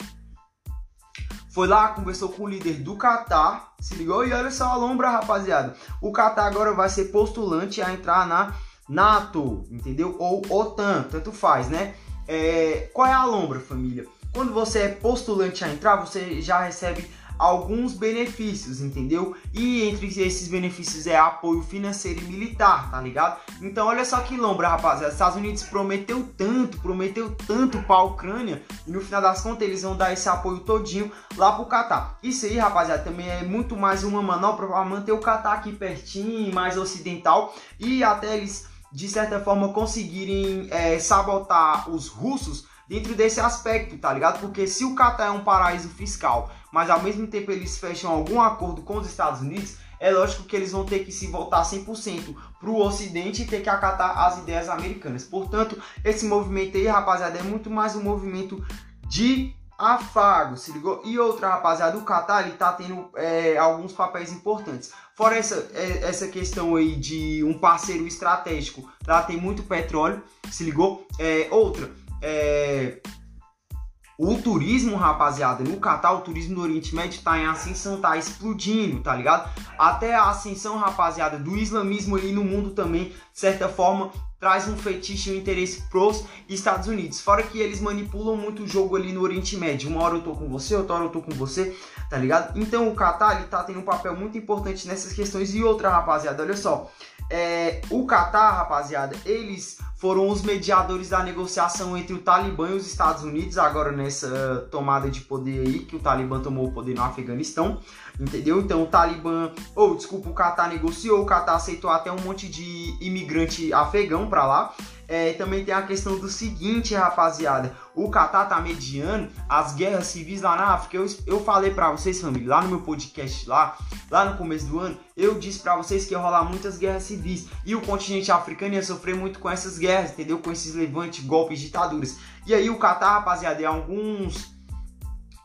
[SPEAKER 1] foi lá, conversou com o líder do Qatar, se ligou? E olha só a lombra, rapaziada. O Qatar agora vai ser postulante a entrar na NATO, entendeu? Ou OTAN, tanto faz, né? É, qual é a lombra, família? Quando você é postulante a entrar, você já recebe alguns benefícios, entendeu? E entre esses benefícios é apoio financeiro e militar, tá ligado? Então olha só que lombra, rapaziada. Estados Unidos prometeu tanto, prometeu tanto pra Ucrânia e no final das contas eles vão dar esse apoio todinho lá pro Catar. Isso aí, rapaziada, também é muito mais uma manobra para manter o Catar aqui pertinho, mais ocidental e até eles de certa forma conseguirem é, sabotar os russos dentro desse aspecto, tá ligado? Porque se o Catar é um paraíso fiscal, mas ao mesmo tempo eles fecham algum acordo com os Estados Unidos, é lógico que eles vão ter que se voltar 100% para o Ocidente e ter que acatar as ideias americanas. Portanto, esse movimento aí, rapaziada, é muito mais um movimento de afago, se ligou? E outra, rapaziada, o Qatar ele tá tendo é, alguns papéis importantes. Fora essa, é, essa questão aí de um parceiro estratégico, lá tem muito petróleo, se ligou? É, outra, é, O turismo, rapaziada, no Catar, o turismo do Oriente Médio tá em ascensão, tá explodindo, tá ligado? Até a ascensão, rapaziada, do islamismo ali no mundo também, de certa forma, traz um fetiche e um interesse pros Estados Unidos. Fora que eles manipulam muito o jogo ali no Oriente Médio. Uma hora eu tô com você, outra hora eu tô com você, tá ligado? Então o Qatar, ele tá tendo um papel muito importante nessas questões. E outra, rapaziada, olha só. É, o Qatar, rapaziada, eles foram os mediadores da negociação entre o Talibã e os Estados Unidos, agora nessa tomada de poder aí, que o Talibã tomou o poder no Afeganistão, entendeu? Então o Talibã, ou oh, desculpa, o Qatar negociou, o Qatar aceitou até um monte de imigrante afegão para lá, é, também tem a questão do seguinte, rapaziada. O Catar tá mediando as guerras civis lá na África. Eu, eu falei para vocês, família, lá no meu podcast lá, lá no começo do ano, eu disse para vocês que ia rolar muitas guerras civis. E o continente africano ia sofrer muito com essas guerras, entendeu? Com esses levantes, golpes, ditaduras. E aí o Catar, rapaziada, em alguns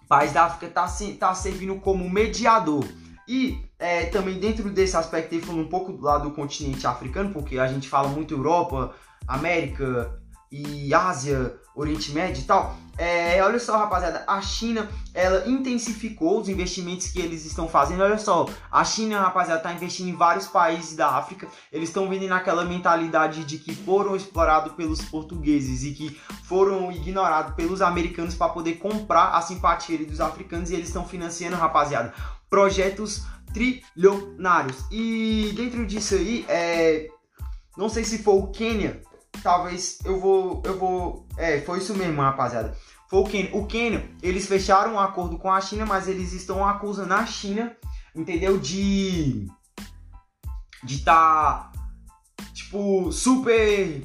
[SPEAKER 1] países da África tá, tá servindo como mediador. E é, também dentro desse aspecto, falando um pouco do lado do continente africano, porque a gente fala muito Europa, América e Ásia, Oriente Médio e tal. É, olha só, rapaziada, a China ela intensificou os investimentos que eles estão fazendo. Olha só, a China, rapaziada, está investindo em vários países da África. Eles estão vendo naquela mentalidade de que foram explorados pelos portugueses e que foram ignorados pelos americanos para poder comprar a simpatia dos africanos. E eles estão financiando, rapaziada, projetos trilionários. E dentro disso aí, é, não sei se foi o Quênia talvez eu vou. Eu vou. É, foi isso mesmo, rapaziada. Foi o Quênia. O Quênia, eles fecharam um acordo com a China, mas eles estão acusando a China, entendeu? De. De. Tá, tipo, super.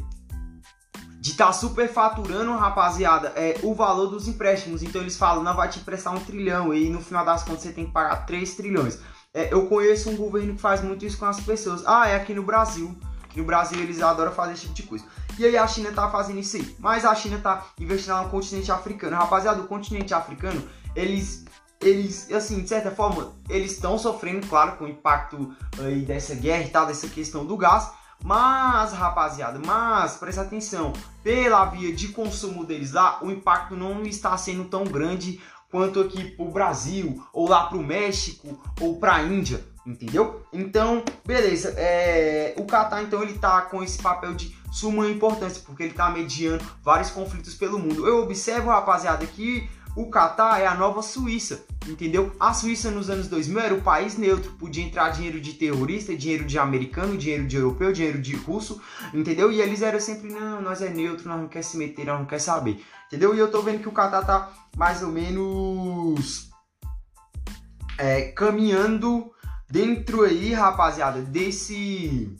[SPEAKER 1] De tá super faturando, rapaziada, é, o valor dos empréstimos. Então eles falam, não vai te emprestar um trilhão. E no final das contas você tem que pagar 3 trilhões. É, eu conheço um governo que faz muito isso com as pessoas. Ah, é aqui no Brasil. No Brasil eles adoram fazer esse tipo de coisa. E aí a China tá fazendo isso aí. Mas a China tá investindo no continente africano. Rapaziada, o continente africano, eles eles, assim, de certa forma, eles estão sofrendo, claro, com o impacto aí dessa guerra e tal, dessa questão do gás. Mas, rapaziada, mas presta atenção, pela via de consumo deles lá, o impacto não está sendo tão grande quanto aqui pro Brasil, ou lá pro México, ou pra Índia, entendeu? Então, beleza, é... o Qatar então ele tá com esse papel de suma importância, porque ele tá mediando vários conflitos pelo mundo. Eu observo, rapaziada, que o Catar é a nova Suíça, entendeu? A Suíça nos anos 2000 era o país neutro, podia entrar dinheiro de terrorista, dinheiro de americano, dinheiro de europeu, dinheiro de russo, entendeu? E eles eram sempre, não, nós é neutro, nós não quer se meter, nós não quer saber, entendeu? E eu tô vendo que o Catar tá mais ou menos é, caminhando dentro aí, rapaziada, desse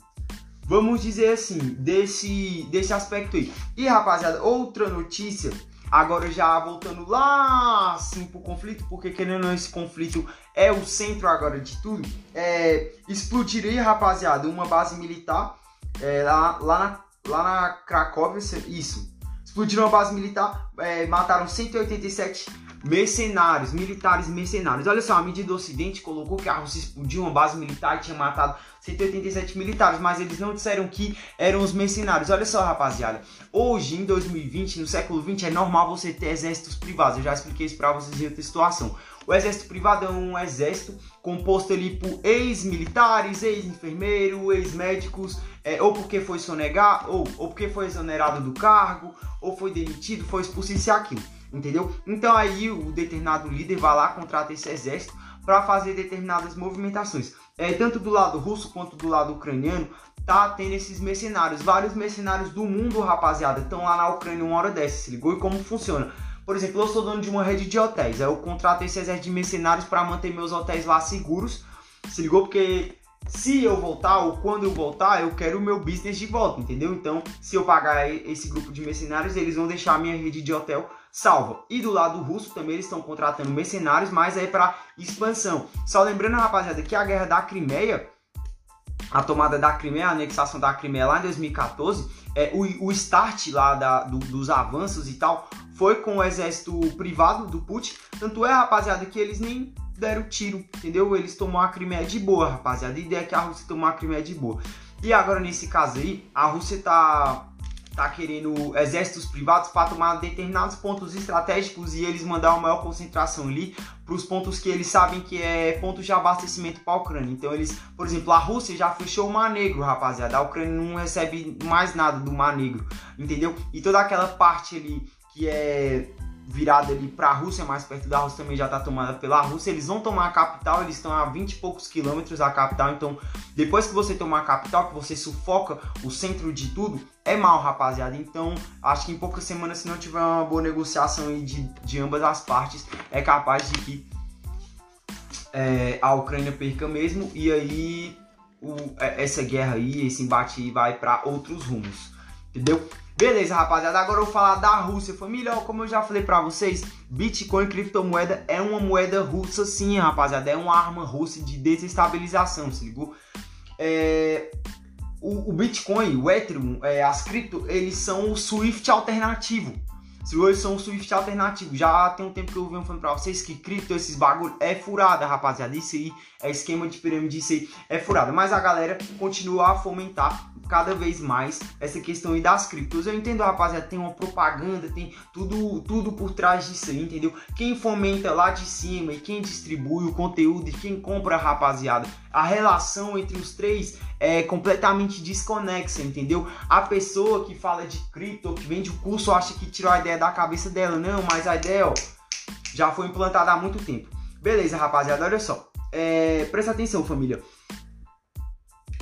[SPEAKER 1] vamos dizer assim, desse, desse aspecto aí. E rapaziada, outra notícia Agora já voltando lá assim pro conflito, porque querendo ou não esse conflito é o centro agora de tudo, é, explodiria, rapaziada, uma base militar é, lá, lá, na, lá na Cracóvia, isso. Explodiram uma base militar, é, mataram 187 mercenários, militares mercenários. Olha só, a medida do Ocidente colocou que a Rússia explodiu uma base militar e tinha matado 187 militares, mas eles não disseram que eram os mercenários. Olha só, rapaziada. Hoje, em 2020, no século 20, é normal você ter exércitos privados. Eu já expliquei isso pra vocês em outra situação. O exército privado é um exército composto ali por ex-militares, ex-enfermeiros, ex-médicos, é, ou porque foi sonegar, ou, ou porque foi exonerado do cargo, ou foi demitido, foi expulso isso e aquilo entendeu? Então aí o determinado líder vai lá, contrata esse exército para fazer determinadas movimentações. É, tanto do lado russo quanto do lado ucraniano, tá tendo esses mercenários. Vários mercenários do mundo, rapaziada, estão lá na Ucrânia uma hora dessa, se ligou? E como funciona? Por exemplo, eu sou dono de uma rede de hotéis, aí eu contrato esse exército de mercenários para manter meus hotéis lá seguros, se ligou? Porque se eu voltar ou quando eu voltar, eu quero o meu business de volta, entendeu? Então, se eu pagar esse grupo de mercenários, eles vão deixar a minha rede de hotel salva. E do lado russo também eles estão contratando mercenários, mas é para expansão. Só lembrando, rapaziada, que a guerra da Crimeia, a tomada da Crimeia, a anexação da Crimeia lá em 2014, é, o, o start lá da, do, dos avanços e tal foi com o exército privado do Putin. Tanto é, rapaziada, que eles nem deram tiro, entendeu? Eles tomaram a Crimeia de boa, rapaziada. A ideia é que a Rússia tomou a Crimeia de boa. E agora, nesse caso aí, a Rússia tá tá querendo exércitos privados para tomar determinados pontos estratégicos e eles mandar uma maior concentração ali para os pontos que eles sabem que é pontos de abastecimento para a Ucrânia. Então eles, por exemplo, a Rússia já fechou o Mar Negro, rapaziada. A Ucrânia não recebe mais nada do Mar Negro, entendeu? E toda aquela parte ali que é virada ali para a Rússia, mais perto da Rússia também já está tomada pela Rússia. Eles vão tomar a capital, eles estão a 20 e poucos quilômetros da capital. Então, depois que você tomar a capital, que você sufoca o centro de tudo, é mal, rapaziada. Então, acho que em poucas semanas, se não tiver uma boa negociação de, de ambas as partes, é capaz de que é, a Ucrânia perca mesmo e aí o, é, essa guerra aí, esse embate aí vai para outros rumos, entendeu? Beleza, rapaziada, agora eu vou falar da Rússia. Família, como eu já falei pra vocês, Bitcoin, criptomoeda, é uma moeda russa sim, rapaziada. É uma arma russa de desestabilização, se ligou? É... O, o, Bitcoin, o Ethereum, é, as cripto, eles são o Swift alternativo. Eles são o Swift alternativo. Já tem um tempo que eu venho falando pra vocês que cripto, esses bagulho é furada, rapaziada. Isso aí é esquema de pirâmide, isso aí é furada. Mas a galera continua a fomentar cada vez mais essa questão aí das criptos. Eu entendo, rapaziada, tem uma propaganda, tem tudo, tudo por trás disso aí, entendeu? Quem fomenta lá de cima e quem distribui o conteúdo e quem compra, rapaziada, a relação entre os três é completamente desconexa, entendeu? A pessoa que fala de cripto, que vende o curso, acha que tirou a ideia da cabeça dela. Não, mas a ideia, ó, já foi implantada há muito tempo. Beleza, rapaziada, olha só. É, presta atenção, família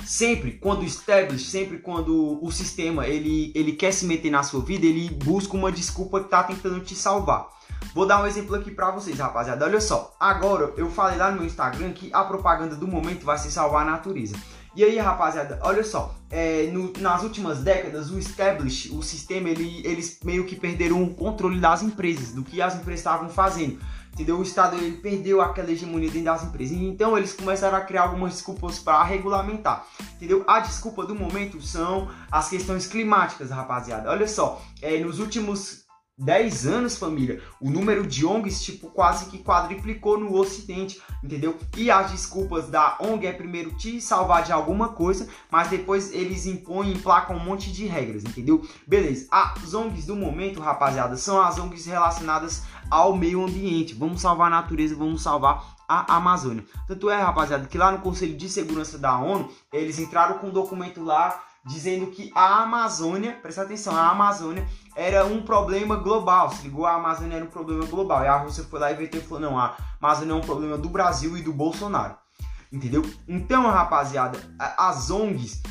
[SPEAKER 1] sempre quando establish, sempre quando o sistema ele, ele quer se meter na sua vida, ele busca uma desculpa que tá tentando te salvar. Vou dar um exemplo aqui para vocês, rapaziada. Olha só, agora eu falei lá no meu Instagram que a propaganda do momento vai ser salvar a natureza. E aí, rapaziada, olha só, é, no, nas últimas décadas, o establish, o sistema, ele, eles meio que perderam o controle das empresas, do que as empresas estavam fazendo entendeu? O Estado ele perdeu aquela hegemonia dentro das empresas. Então eles começaram a criar algumas desculpas para regulamentar, entendeu? A desculpa do momento são as questões climáticas, rapaziada. Olha só, é, nos últimos 10 anos, família, o número de ONGs, tipo, quase que quadriplicou no Ocidente, entendeu? E as desculpas da ONG é primeiro te salvar de alguma coisa, mas depois eles impõem, emplacam um monte de regras, entendeu? Beleza, as ONGs do momento, rapaziada, são as ONGs relacionadas ao meio ambiente. Vamos salvar a natureza, vamos salvar a Amazônia. Tanto é, rapaziada, que lá no Conselho de Segurança da ONU, eles entraram com um documento lá dizendo que a Amazônia, presta atenção, a Amazônia era um problema global. Se ligou, a Amazônia era um problema global. E a Rússia foi lá e veio e falou: não, a Amazônia é um problema do Brasil e do Bolsonaro. Entendeu? Então, rapaziada, as ONGs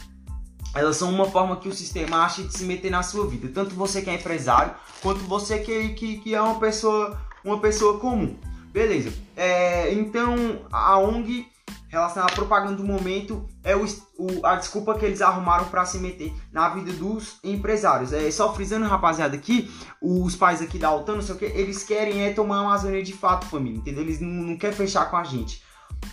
[SPEAKER 1] elas são uma forma que o sistema acha de se meter na sua vida. Tanto você que é empresário, quanto você que, que, que é uma pessoa, uma pessoa comum. Beleza. É, então, a ONG relacionada à propaganda do momento é o, o, a desculpa que eles arrumaram para se meter na vida dos empresários. É, só frisando, rapaziada, aqui, os pais aqui da OTAN, não sei o que, eles querem é tomar a Amazônia de fato, família, entendeu? Eles não, não querem fechar com a gente.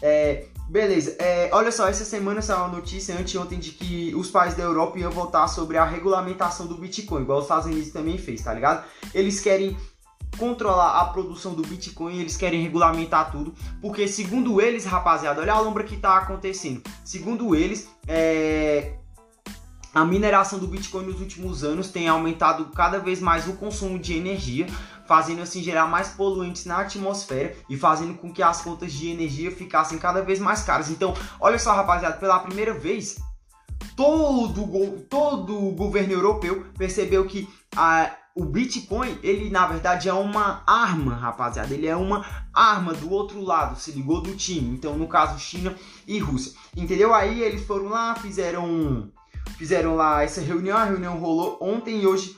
[SPEAKER 1] É, beleza, é, olha só, essa semana saiu uma notícia anteontem de que os países da Europa iam votar sobre a regulamentação do Bitcoin, igual os Estados Unidos também fez, tá ligado? Eles querem controlar a produção do Bitcoin, eles querem regulamentar tudo, porque segundo eles, rapaziada, olha a lombra que tá acontecendo. Segundo eles, é, a mineração do Bitcoin nos últimos anos tem aumentado cada vez mais o consumo de energia, fazendo assim gerar mais poluentes na atmosfera e fazendo com que as contas de energia ficassem cada vez mais caras. Então, olha só, rapaziada, pela primeira vez, todo, todo o governo europeu percebeu que a, o Bitcoin, ele na verdade é uma arma, rapaziada. Ele é uma arma do outro lado, se ligou do time. Então, no caso, China e Rússia. Entendeu? Aí eles foram lá, fizeram fizeram lá essa reunião, a reunião rolou ontem e hoje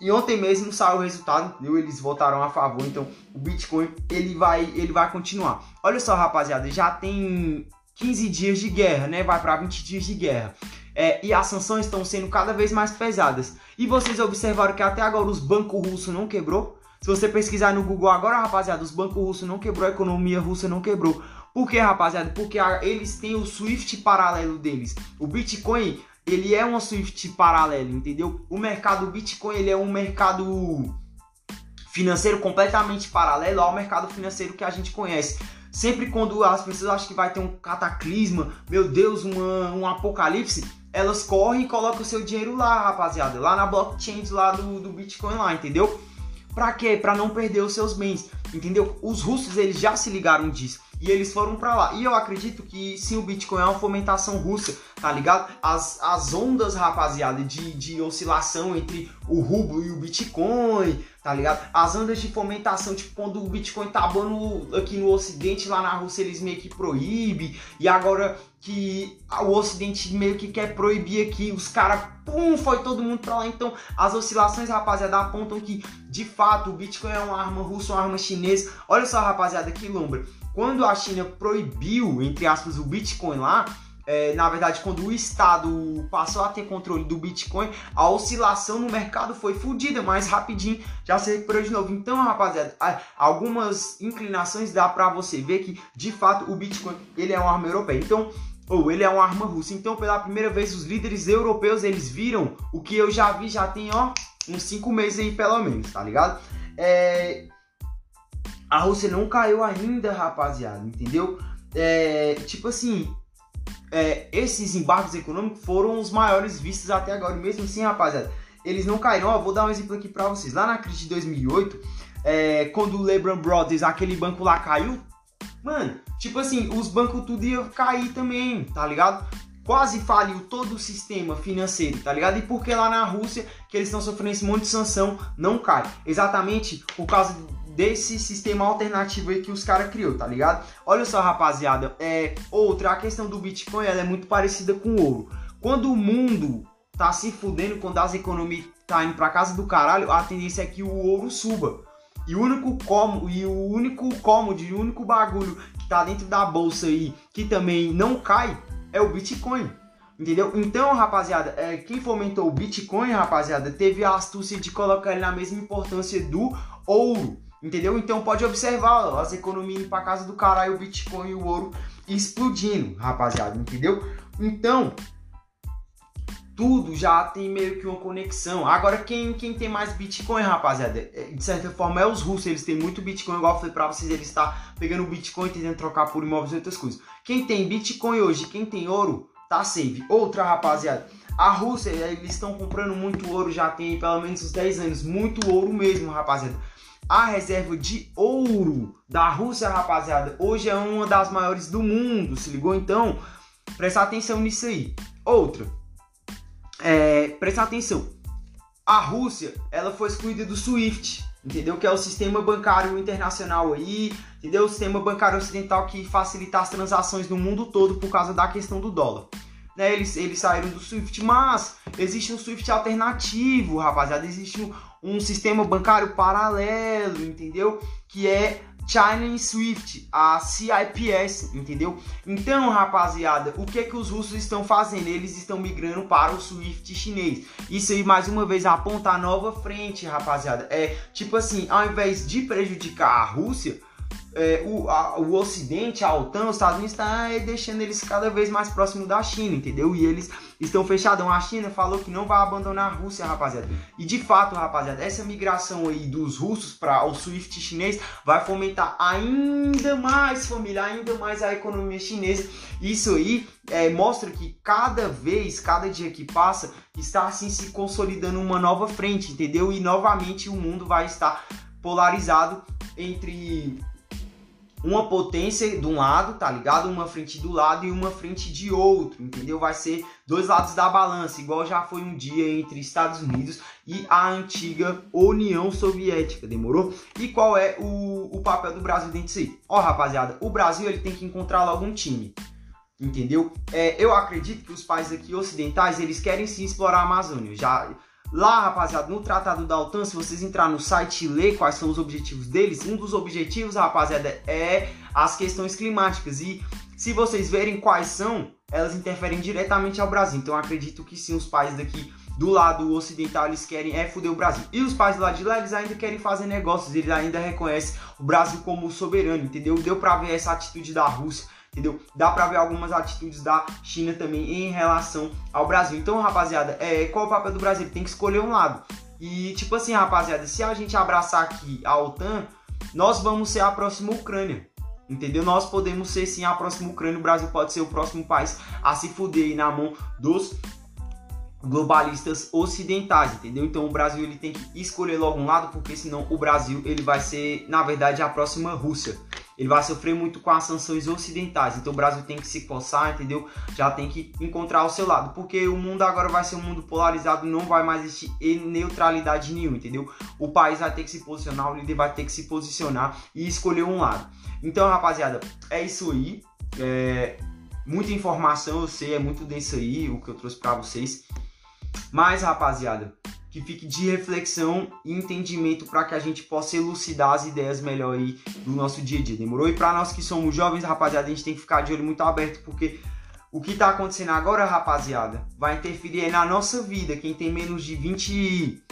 [SPEAKER 1] e ontem mesmo saiu o resultado, entendeu? Eles votaram a favor, então o Bitcoin ele vai ele vai continuar. Olha só, rapaziada, já tem 15 dias de guerra, né? Vai para 20 dias de guerra. É, e as sanções estão sendo cada vez mais pesadas. E vocês observaram que até agora os bancos russos não quebrou? Se você pesquisar no Google agora, rapaziada, os bancos russos não quebrou, a economia russa não quebrou. Por quê, rapaziada? Porque eles têm o Swift paralelo deles. O Bitcoin ele é um Swift paralelo, entendeu? O mercado Bitcoin ele é um mercado financeiro completamente paralelo ao mercado financeiro que a gente conhece. Sempre quando as pessoas acham que vai ter um cataclisma, meu Deus, uma, um apocalipse, elas correm e colocam o seu dinheiro lá, rapaziada, lá na blockchain lá do, do Bitcoin lá, entendeu? Pra quê? Pra não perder os seus bens, entendeu? Os russos, eles já se ligaram disso e eles foram para lá. E eu acredito que sim, o Bitcoin é uma fomentação russa, tá ligado? As, as ondas, rapaziada, de, de oscilação entre o rublo e o Bitcoin, tá ligado? As ondas de fomentação, tipo, quando o Bitcoin tá bom aqui no Ocidente, lá na Rússia eles meio que proíbem, e agora que o Ocidente meio que quer proibir aqui, os caras, pum, foi todo mundo pra lá. Então, as oscilações, rapaziada, apontam que, de fato, o Bitcoin é uma arma russa, uma arma chinesa. Olha só, rapaziada, que lombra. Quando a China proibiu, entre aspas, o Bitcoin lá, é, na verdade, quando o Estado passou a ter controle do Bitcoin, a oscilação no mercado foi fodida, mas rapidinho já se recuperou de novo. Então, rapaziada, algumas inclinações dá para você ver que, de fato, o Bitcoin ele é uma arma europeia. Então, ou ele é uma arma russa. Então, pela primeira vez, os líderes europeus eles viram o que eu já vi já tem ó uns cinco meses aí pelo menos, tá ligado? É, a Rússia não caiu ainda, rapaziada, entendeu? É, tipo assim, é, esses embargos econômicos foram os maiores vistos até agora, mesmo assim, rapaziada, eles não caíram. Ó, vou dar um exemplo aqui pra vocês. Lá na crise de 2008, é, quando o Lehman Brothers, aquele banco lá caiu, mano, tipo assim, os bancos tudo iam cair também, tá ligado? Quase faliu todo o sistema financeiro, tá ligado? E porque lá na Rússia, que eles estão sofrendo esse monte de sanção, não cai. Exatamente por causa desse sistema alternativo aí que os caras criou, tá ligado? Olha só, rapaziada, é outra, a questão do Bitcoin, ela é muito parecida com o ouro. Quando o mundo tá se fudendo, quando as economias tá indo pra casa do caralho, a tendência é que o ouro suba. E o único como e o único cômodo, o único bagulho tá dentro da bolsa aí que também não cai é o Bitcoin. Entendeu? Então, rapaziada, é, quem fomentou o Bitcoin, rapaziada, teve a astúcia de colocar ele na mesma importância do ouro. Entendeu? Então pode observar ó, as economias indo pra casa do caralho, o Bitcoin e o ouro explodindo, rapaziada, entendeu? Então, tudo já tem meio que uma conexão. Agora, quem, quem tem mais Bitcoin, rapaziada, é, de certa forma é os russos. Eles têm muito Bitcoin, igual eu falei pra vocês, eles estão tá pegando Bitcoin e tentando trocar por imóveis e outras coisas. Quem tem Bitcoin hoje, quem tem ouro, tá safe. Outra, rapaziada, a Rússia, eles estão comprando muito ouro, já tem pelo menos uns 10 anos. Muito ouro mesmo, rapaziada a reserva de ouro da Rússia, rapaziada, hoje é uma das maiores do mundo, se ligou? Então, presta atenção nisso aí. Outra, é, presta atenção. A Rússia, ela foi excluída do SWIFT, entendeu? Que é o sistema bancário internacional aí, entendeu? O sistema bancário ocidental que facilita as transações no mundo todo por causa da questão do dólar. Né, eles, eles saíram do SWIFT, mas existe um SWIFT alternativo, rapaziada. Existe um, um sistema bancário paralelo, entendeu? Que é China Swift, a CIPS, entendeu? Então, rapaziada, o que que os russos estão fazendo? Eles estão migrando para o Swift chinês. Isso aí, mais uma vez, aponta a nova frente, rapaziada. É tipo assim, ao invés de prejudicar a Rússia, é, o, a, o Ocidente, a OTAN, os Estados Unidos está é, deixando eles cada vez mais próximos da China, entendeu? E eles estão fechadão. A China falou que não vai abandonar a Rússia, rapaziada. E de fato, rapaziada, essa migração aí dos russos para o Swift chinês vai fomentar ainda mais, família, ainda mais a economia chinesa. Isso aí é, mostra que cada vez, cada dia que passa, está assim se consolidando uma nova frente, entendeu? E novamente o mundo vai estar polarizado entre uma potência de um lado, tá ligado? Uma frente do lado e uma frente de outro, entendeu? Vai ser dois lados da balança, igual já foi um dia entre Estados Unidos e a antiga União Soviética, demorou? E qual é o, o papel do Brasil dentro disso aí? Ó, rapaziada, o Brasil ele tem que encontrar logo um time. Entendeu? É, eu acredito que os países aqui ocidentais eles querem sim explorar a Amazônia. Já Lá, rapaziada, no Tratado da OTAN, se vocês entrar no site e ler quais são os objetivos deles, um dos objetivos, rapaziada, é as questões climáticas. E se vocês verem quais são, elas interferem diretamente ao Brasil. Então acredito que sim, os países daqui do lado ocidental eles querem é foder o Brasil. E os do lado de lá eles ainda querem fazer negócios, eles ainda reconhecem o Brasil como soberano, entendeu? Deu pra ver essa atitude da Rússia entendeu? Dá para ver algumas atitudes da China também em relação ao Brasil. Então, rapaziada, é, qual o papel do Brasil? Tem que escolher um lado. E, tipo assim, rapaziada, se a gente abraçar aqui a OTAN, nós vamos ser a próxima Ucrânia. Entendeu? Nós podemos ser sim a próxima Ucrânia. O Brasil pode ser o próximo país a se fuder aí na mão dos globalistas ocidentais, entendeu? Então o Brasil ele tem que escolher logo um lado, porque senão o Brasil ele vai ser, na verdade, a próxima Rússia. Ele vai sofrer muito com as sanções ocidentais. Então o Brasil tem que se coçar, entendeu? Já tem que encontrar o seu lado, porque o mundo agora vai ser um mundo polarizado, não vai mais existir neutralidade nenhuma, entendeu? O país vai ter que se posicionar, o líder vai ter que se posicionar e escolher um lado. Então, rapaziada, é isso aí. É, muita informação, eu sei, é muito denso aí o que eu trouxe para vocês. Mas, rapaziada, que fique de reflexão e entendimento para que a gente possa elucidar as ideias melhor aí do nosso dia a dia. Demorou? E para nós que somos jovens, rapaziada, a gente tem que ficar de olho muito aberto porque o que está acontecendo agora, rapaziada, vai interferir na nossa vida. Quem tem menos de 20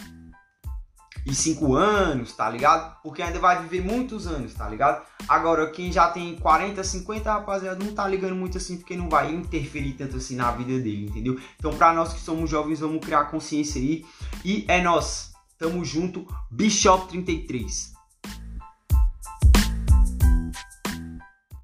[SPEAKER 1] e 5 anos, tá ligado? Porque ainda vai viver muitos anos, tá ligado? Agora, quem já tem 40, 50, rapaziada, não tá ligando muito assim, porque não vai interferir tanto assim na vida dele, entendeu? Então, pra nós que somos jovens, vamos criar consciência aí. E é nós, tamo junto, Bishop 33.